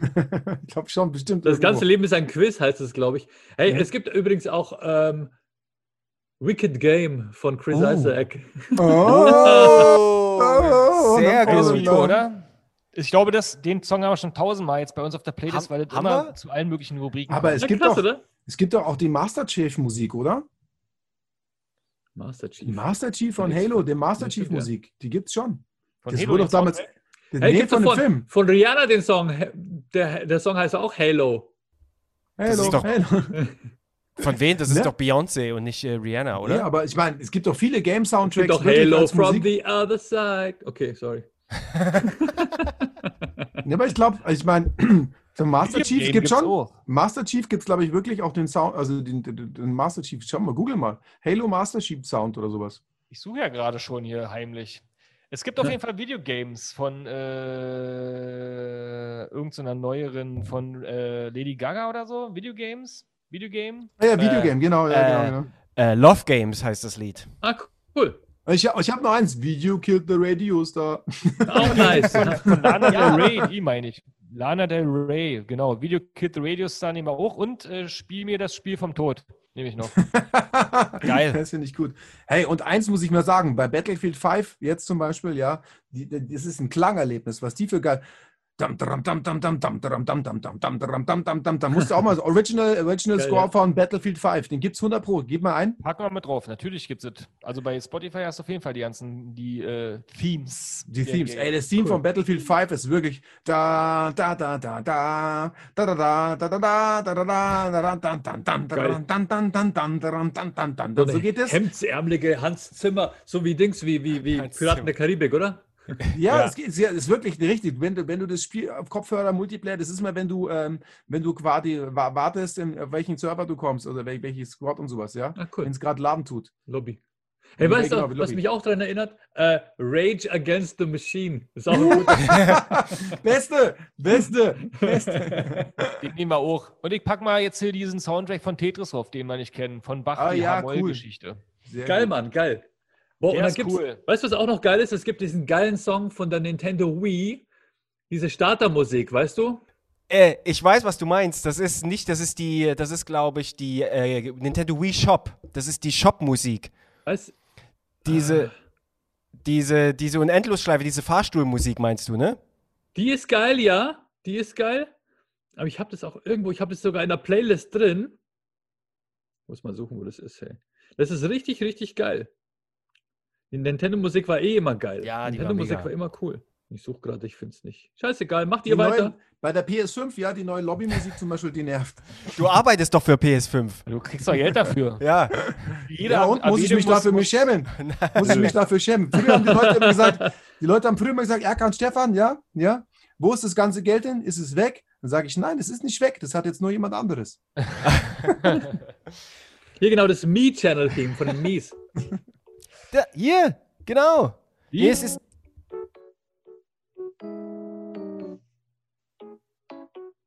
ich glaube schon, bestimmt. Das irgendwo. ganze Leben ist ein Quiz, heißt es, glaube ich. Hey, Ja. es gibt übrigens auch ähm, Wicked Game von Chris Oh. Isaac. Oh, Oh, sehr dann Geiles Oh, gut. Video, oder? Ich glaube, das, den Song haben wir schon tausendmal jetzt bei uns auf der Playlist, Ham- weil das immer wir? zu allen möglichen Rubriken Aber kommt. es Ja, gibt, krass, doch, oder? es gibt doch auch die Master Chief Musik, oder? Master Die Chief. Master Chief von Nichts Halo, die Master Chief. Musik, die gibt's schon. Von das Halo wurde doch damals. Hey, nee, von von, Film. von Rihanna den Song? Der, der Song heißt auch Halo. Halo, ist doch- Halo. Von wem? Das ist Ne? doch Beyoncé und nicht äh, Rihanna, oder? Ja, aber ich meine, es gibt doch viele Es gibt Game-Soundtracks. doch Halo from Musik. the other side. Okay, sorry. Ja, aber ich glaube, ich meine, der Master Chief gibt gibt's schon. auch. Master Chief gibt es, glaube ich, wirklich auch den Sound, also den, den, den Master Chief. Schau mal, google mal. Halo Master Chief Sound oder sowas. Ich suche ja gerade schon hier heimlich. Es gibt auf Ja. jeden Fall Videogames von äh, irgendeiner neueren, von äh, Lady Gaga oder so. Videogames? Videogame? Ah, ja, Videogame, genau, ja, äh, genau, Äh, Love Games heißt das Lied. Ah, cool. genau. Ich, ich habe noch eins. Video killed the Radio Star. Auch nice. Von Lana Del Rey, die meine ich. Lana Del Rey, genau. Video Kid Radio Star nehmen wir auch und äh, spiel mir das Spiel vom Tod. Nehme ich noch. Geil. Das finde ich gut. Hey, und eins muss ich mal sagen, bei Battlefield 5 jetzt zum Beispiel, ja, die, die, das ist ein Klangerlebnis, was die für geil. Da musst du auch mal Original, Original Geil, Score ja. von Battlefield 5. Den gibt's 100 Pro. Gib mal ein. Packen wir mit drauf. Natürlich gibt es Also bei Spotify hast du auf jeden Fall die ganzen die, äh, Themes. Die Themes. Ey, das Theme von Battlefield 5 ist wirklich da da da da da da da da da da da da da da da da dan dan Geil. dan dan dan dan dan dan dan dan So dan so geht es. Hemdsärmelige Hans Zimmer, so wie Dings, wie, wie, wie Hans Piraten Zimmer. der Karibik, oder? Ja, Ja. es geht- es ist, wirklich richtig. Wenn du, wenn du das Spiel auf Kopfhörer Multiplayer, das ist mal, wenn du, ähm, wenn du quasi wa- wartest, in, auf welchen Server du kommst oder wel, welches Squad und sowas, ja. Ah, cool. Wenn es gerade laden tut. Lobby. Hey, weißt du, genau, was mich auch daran erinnert? Äh, Rage Against the Machine. Ist auch guter. beste, beste, beste. Den nehmen wir auch. Und ich pack mal jetzt hier diesen Soundtrack von Tetris drauf, den wir nicht kennen. Von Bach, Ah, die ja, cool. Hamoll-Geschichte. Sehr geil, gut. Mann, geil. Boah, und Der ist cool. weißt du, was auch noch geil ist? Es gibt diesen geilen Song von der Nintendo Wii, diese Startermusik, weißt du? Äh, ich weiß, was du meinst. Das ist nicht, das ist die, das ist, glaube ich, die äh, Nintendo Wii Shop. Das ist die Shop-Musik. Weißt Diese, diese, diese Unendlosschleife, diese Fahrstuhlmusik meinst du, ne? Die ist geil, ja. Die ist geil. Aber ich habe das auch irgendwo, ich habe das sogar in der Playlist drin. Muss mal suchen, wo das ist, hey. Das ist richtig, richtig geil. Die Nintendo-Musik war eh immer geil. Ja, die war Nintendo-Musik mega. war immer cool. Ich suche gerade, ich finde es nicht. Scheißegal, macht Die ihr weiter. neuen, bei der PS5, ja, die neue Lobbymusik zum Beispiel, die nervt. Du arbeitest doch für PS5. Du kriegst doch Geld dafür. Ja. Jeder ja, und muss ich mich dafür mich schämen? Muss ich mich dafür schämen? Früher haben die Leute immer gesagt, die Leute haben früher immer gesagt, Erkan Stefan, ja, ja, wo ist das ganze Geld denn? Ist es weg? Dann sage ich, nein, das ist nicht weg, das hat jetzt nur jemand anderes. Hier genau das Me-Channel-Theme von den Mies. Da, hier, genau. Hier ist es.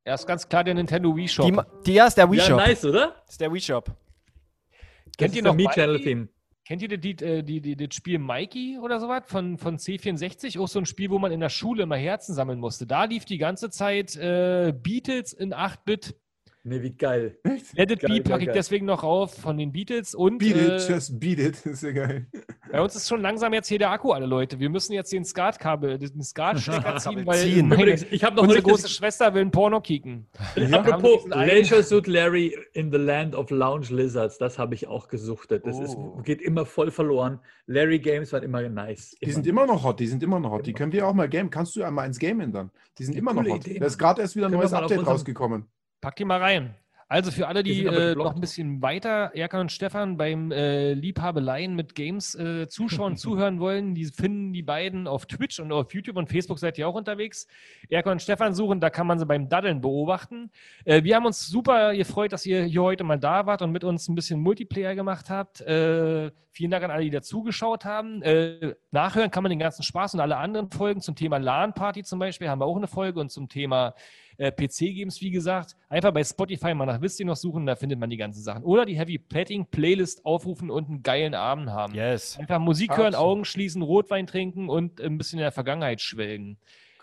Er ist ganz klar der Nintendo Wii Shop. Die, die, ja, ist der Wii Ja, Shop. nice, oder? Das ist der Wii Shop. Das Kennt ist ihr noch Me-Channel-Theme. Kennt ihr die, die, die, die, das Spiel Mikey oder sowas von, von C64? Auch so ein Spiel, wo man in der Schule immer Herzen sammeln musste. Da lief die ganze Zeit äh, Beatles in 8-Bit. Nee, wie geil. Let It Geil, Be packe ich deswegen noch auf von den Beatles. Und Beat äh, it, just beat it. Das ist ja geil. Bei uns ist schon langsam jetzt hier der Akku, alle Leute. Wir müssen jetzt den Skatkabel, den Skatstecker ziehen, weil Ziehen. meine, Übrigens, ich habe noch unsere richtig- große Schwester will ein Porno kicken. Apropos diesen einen- Leisure Suit Larry in the Land of Lounge Lizards, das habe ich auch gesuchtet. Das Oh. ist, geht immer voll verloren. Larry Games waren immer nice. Die sind immer noch hot, die sind immer noch hot. Die können wir auch mal game. Kannst du einmal ins Game ändern? Die sind Ja, immer noch hot. Idee, da ist gerade erst wieder ein neues Update rausgekommen. Pack die mal rein. Also für alle, Die äh, noch ein bisschen weiter Erkan und Stefan beim äh, Liebhabeleien mit Games äh, zuschauen, zuhören wollen, die finden die beiden auf Twitch und auf YouTube und Facebook seid ihr auch unterwegs. Erkan und Stefan suchen, da kann man sie beim Daddeln beobachten. Äh, wir haben uns super gefreut, dass ihr hier heute mal da wart und mit uns ein bisschen Multiplayer gemacht habt. Äh, vielen Dank an alle, die dazugeschaut haben. Äh, nachhören kann man den ganzen Spaß und alle anderen Folgen zum Thema LAN-Party zum Beispiel haben wir auch eine Folge und zum Thema äh, PC-Games, wie gesagt. Einfach bei Spotify mal nach Wisst ihr noch suchen, da findet man die ganzen Sachen. Oder die Heavy Petting Playlist aufrufen und einen geilen Abend haben. Yes. Einfach Musik hören, Absolut. Augen schließen, Rotwein trinken und ein bisschen in der Vergangenheit schwelgen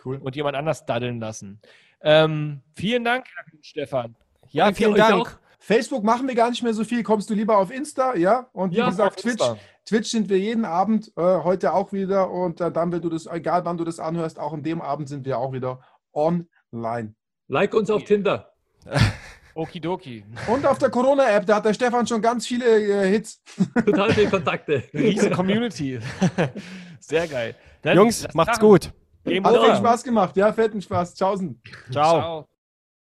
Cool. und jemand anders daddeln lassen. Ähm, vielen Dank, Stefan. Ja, vielen Dank. Facebook machen wir gar nicht mehr so viel. Kommst du lieber auf Insta, ja? Und wie Ja, gesagt, auf Twitch. Twitch sind wir jeden Abend, äh, heute auch wieder. Und äh, dann, wenn du das, egal wann du das anhörst, auch an dem Abend sind wir auch wieder online. Like uns auf Tinder. Okidoki. Und auf der Corona-App, da hat der Stefan schon ganz viele äh, Hits. Total viele Kontakte. Riesen Community. Sehr geil. Dann Jungs, macht's gut. Hat viel over. Spaß gemacht, ja, fetten Spaß. Tschaußen. Ciao. Ciao.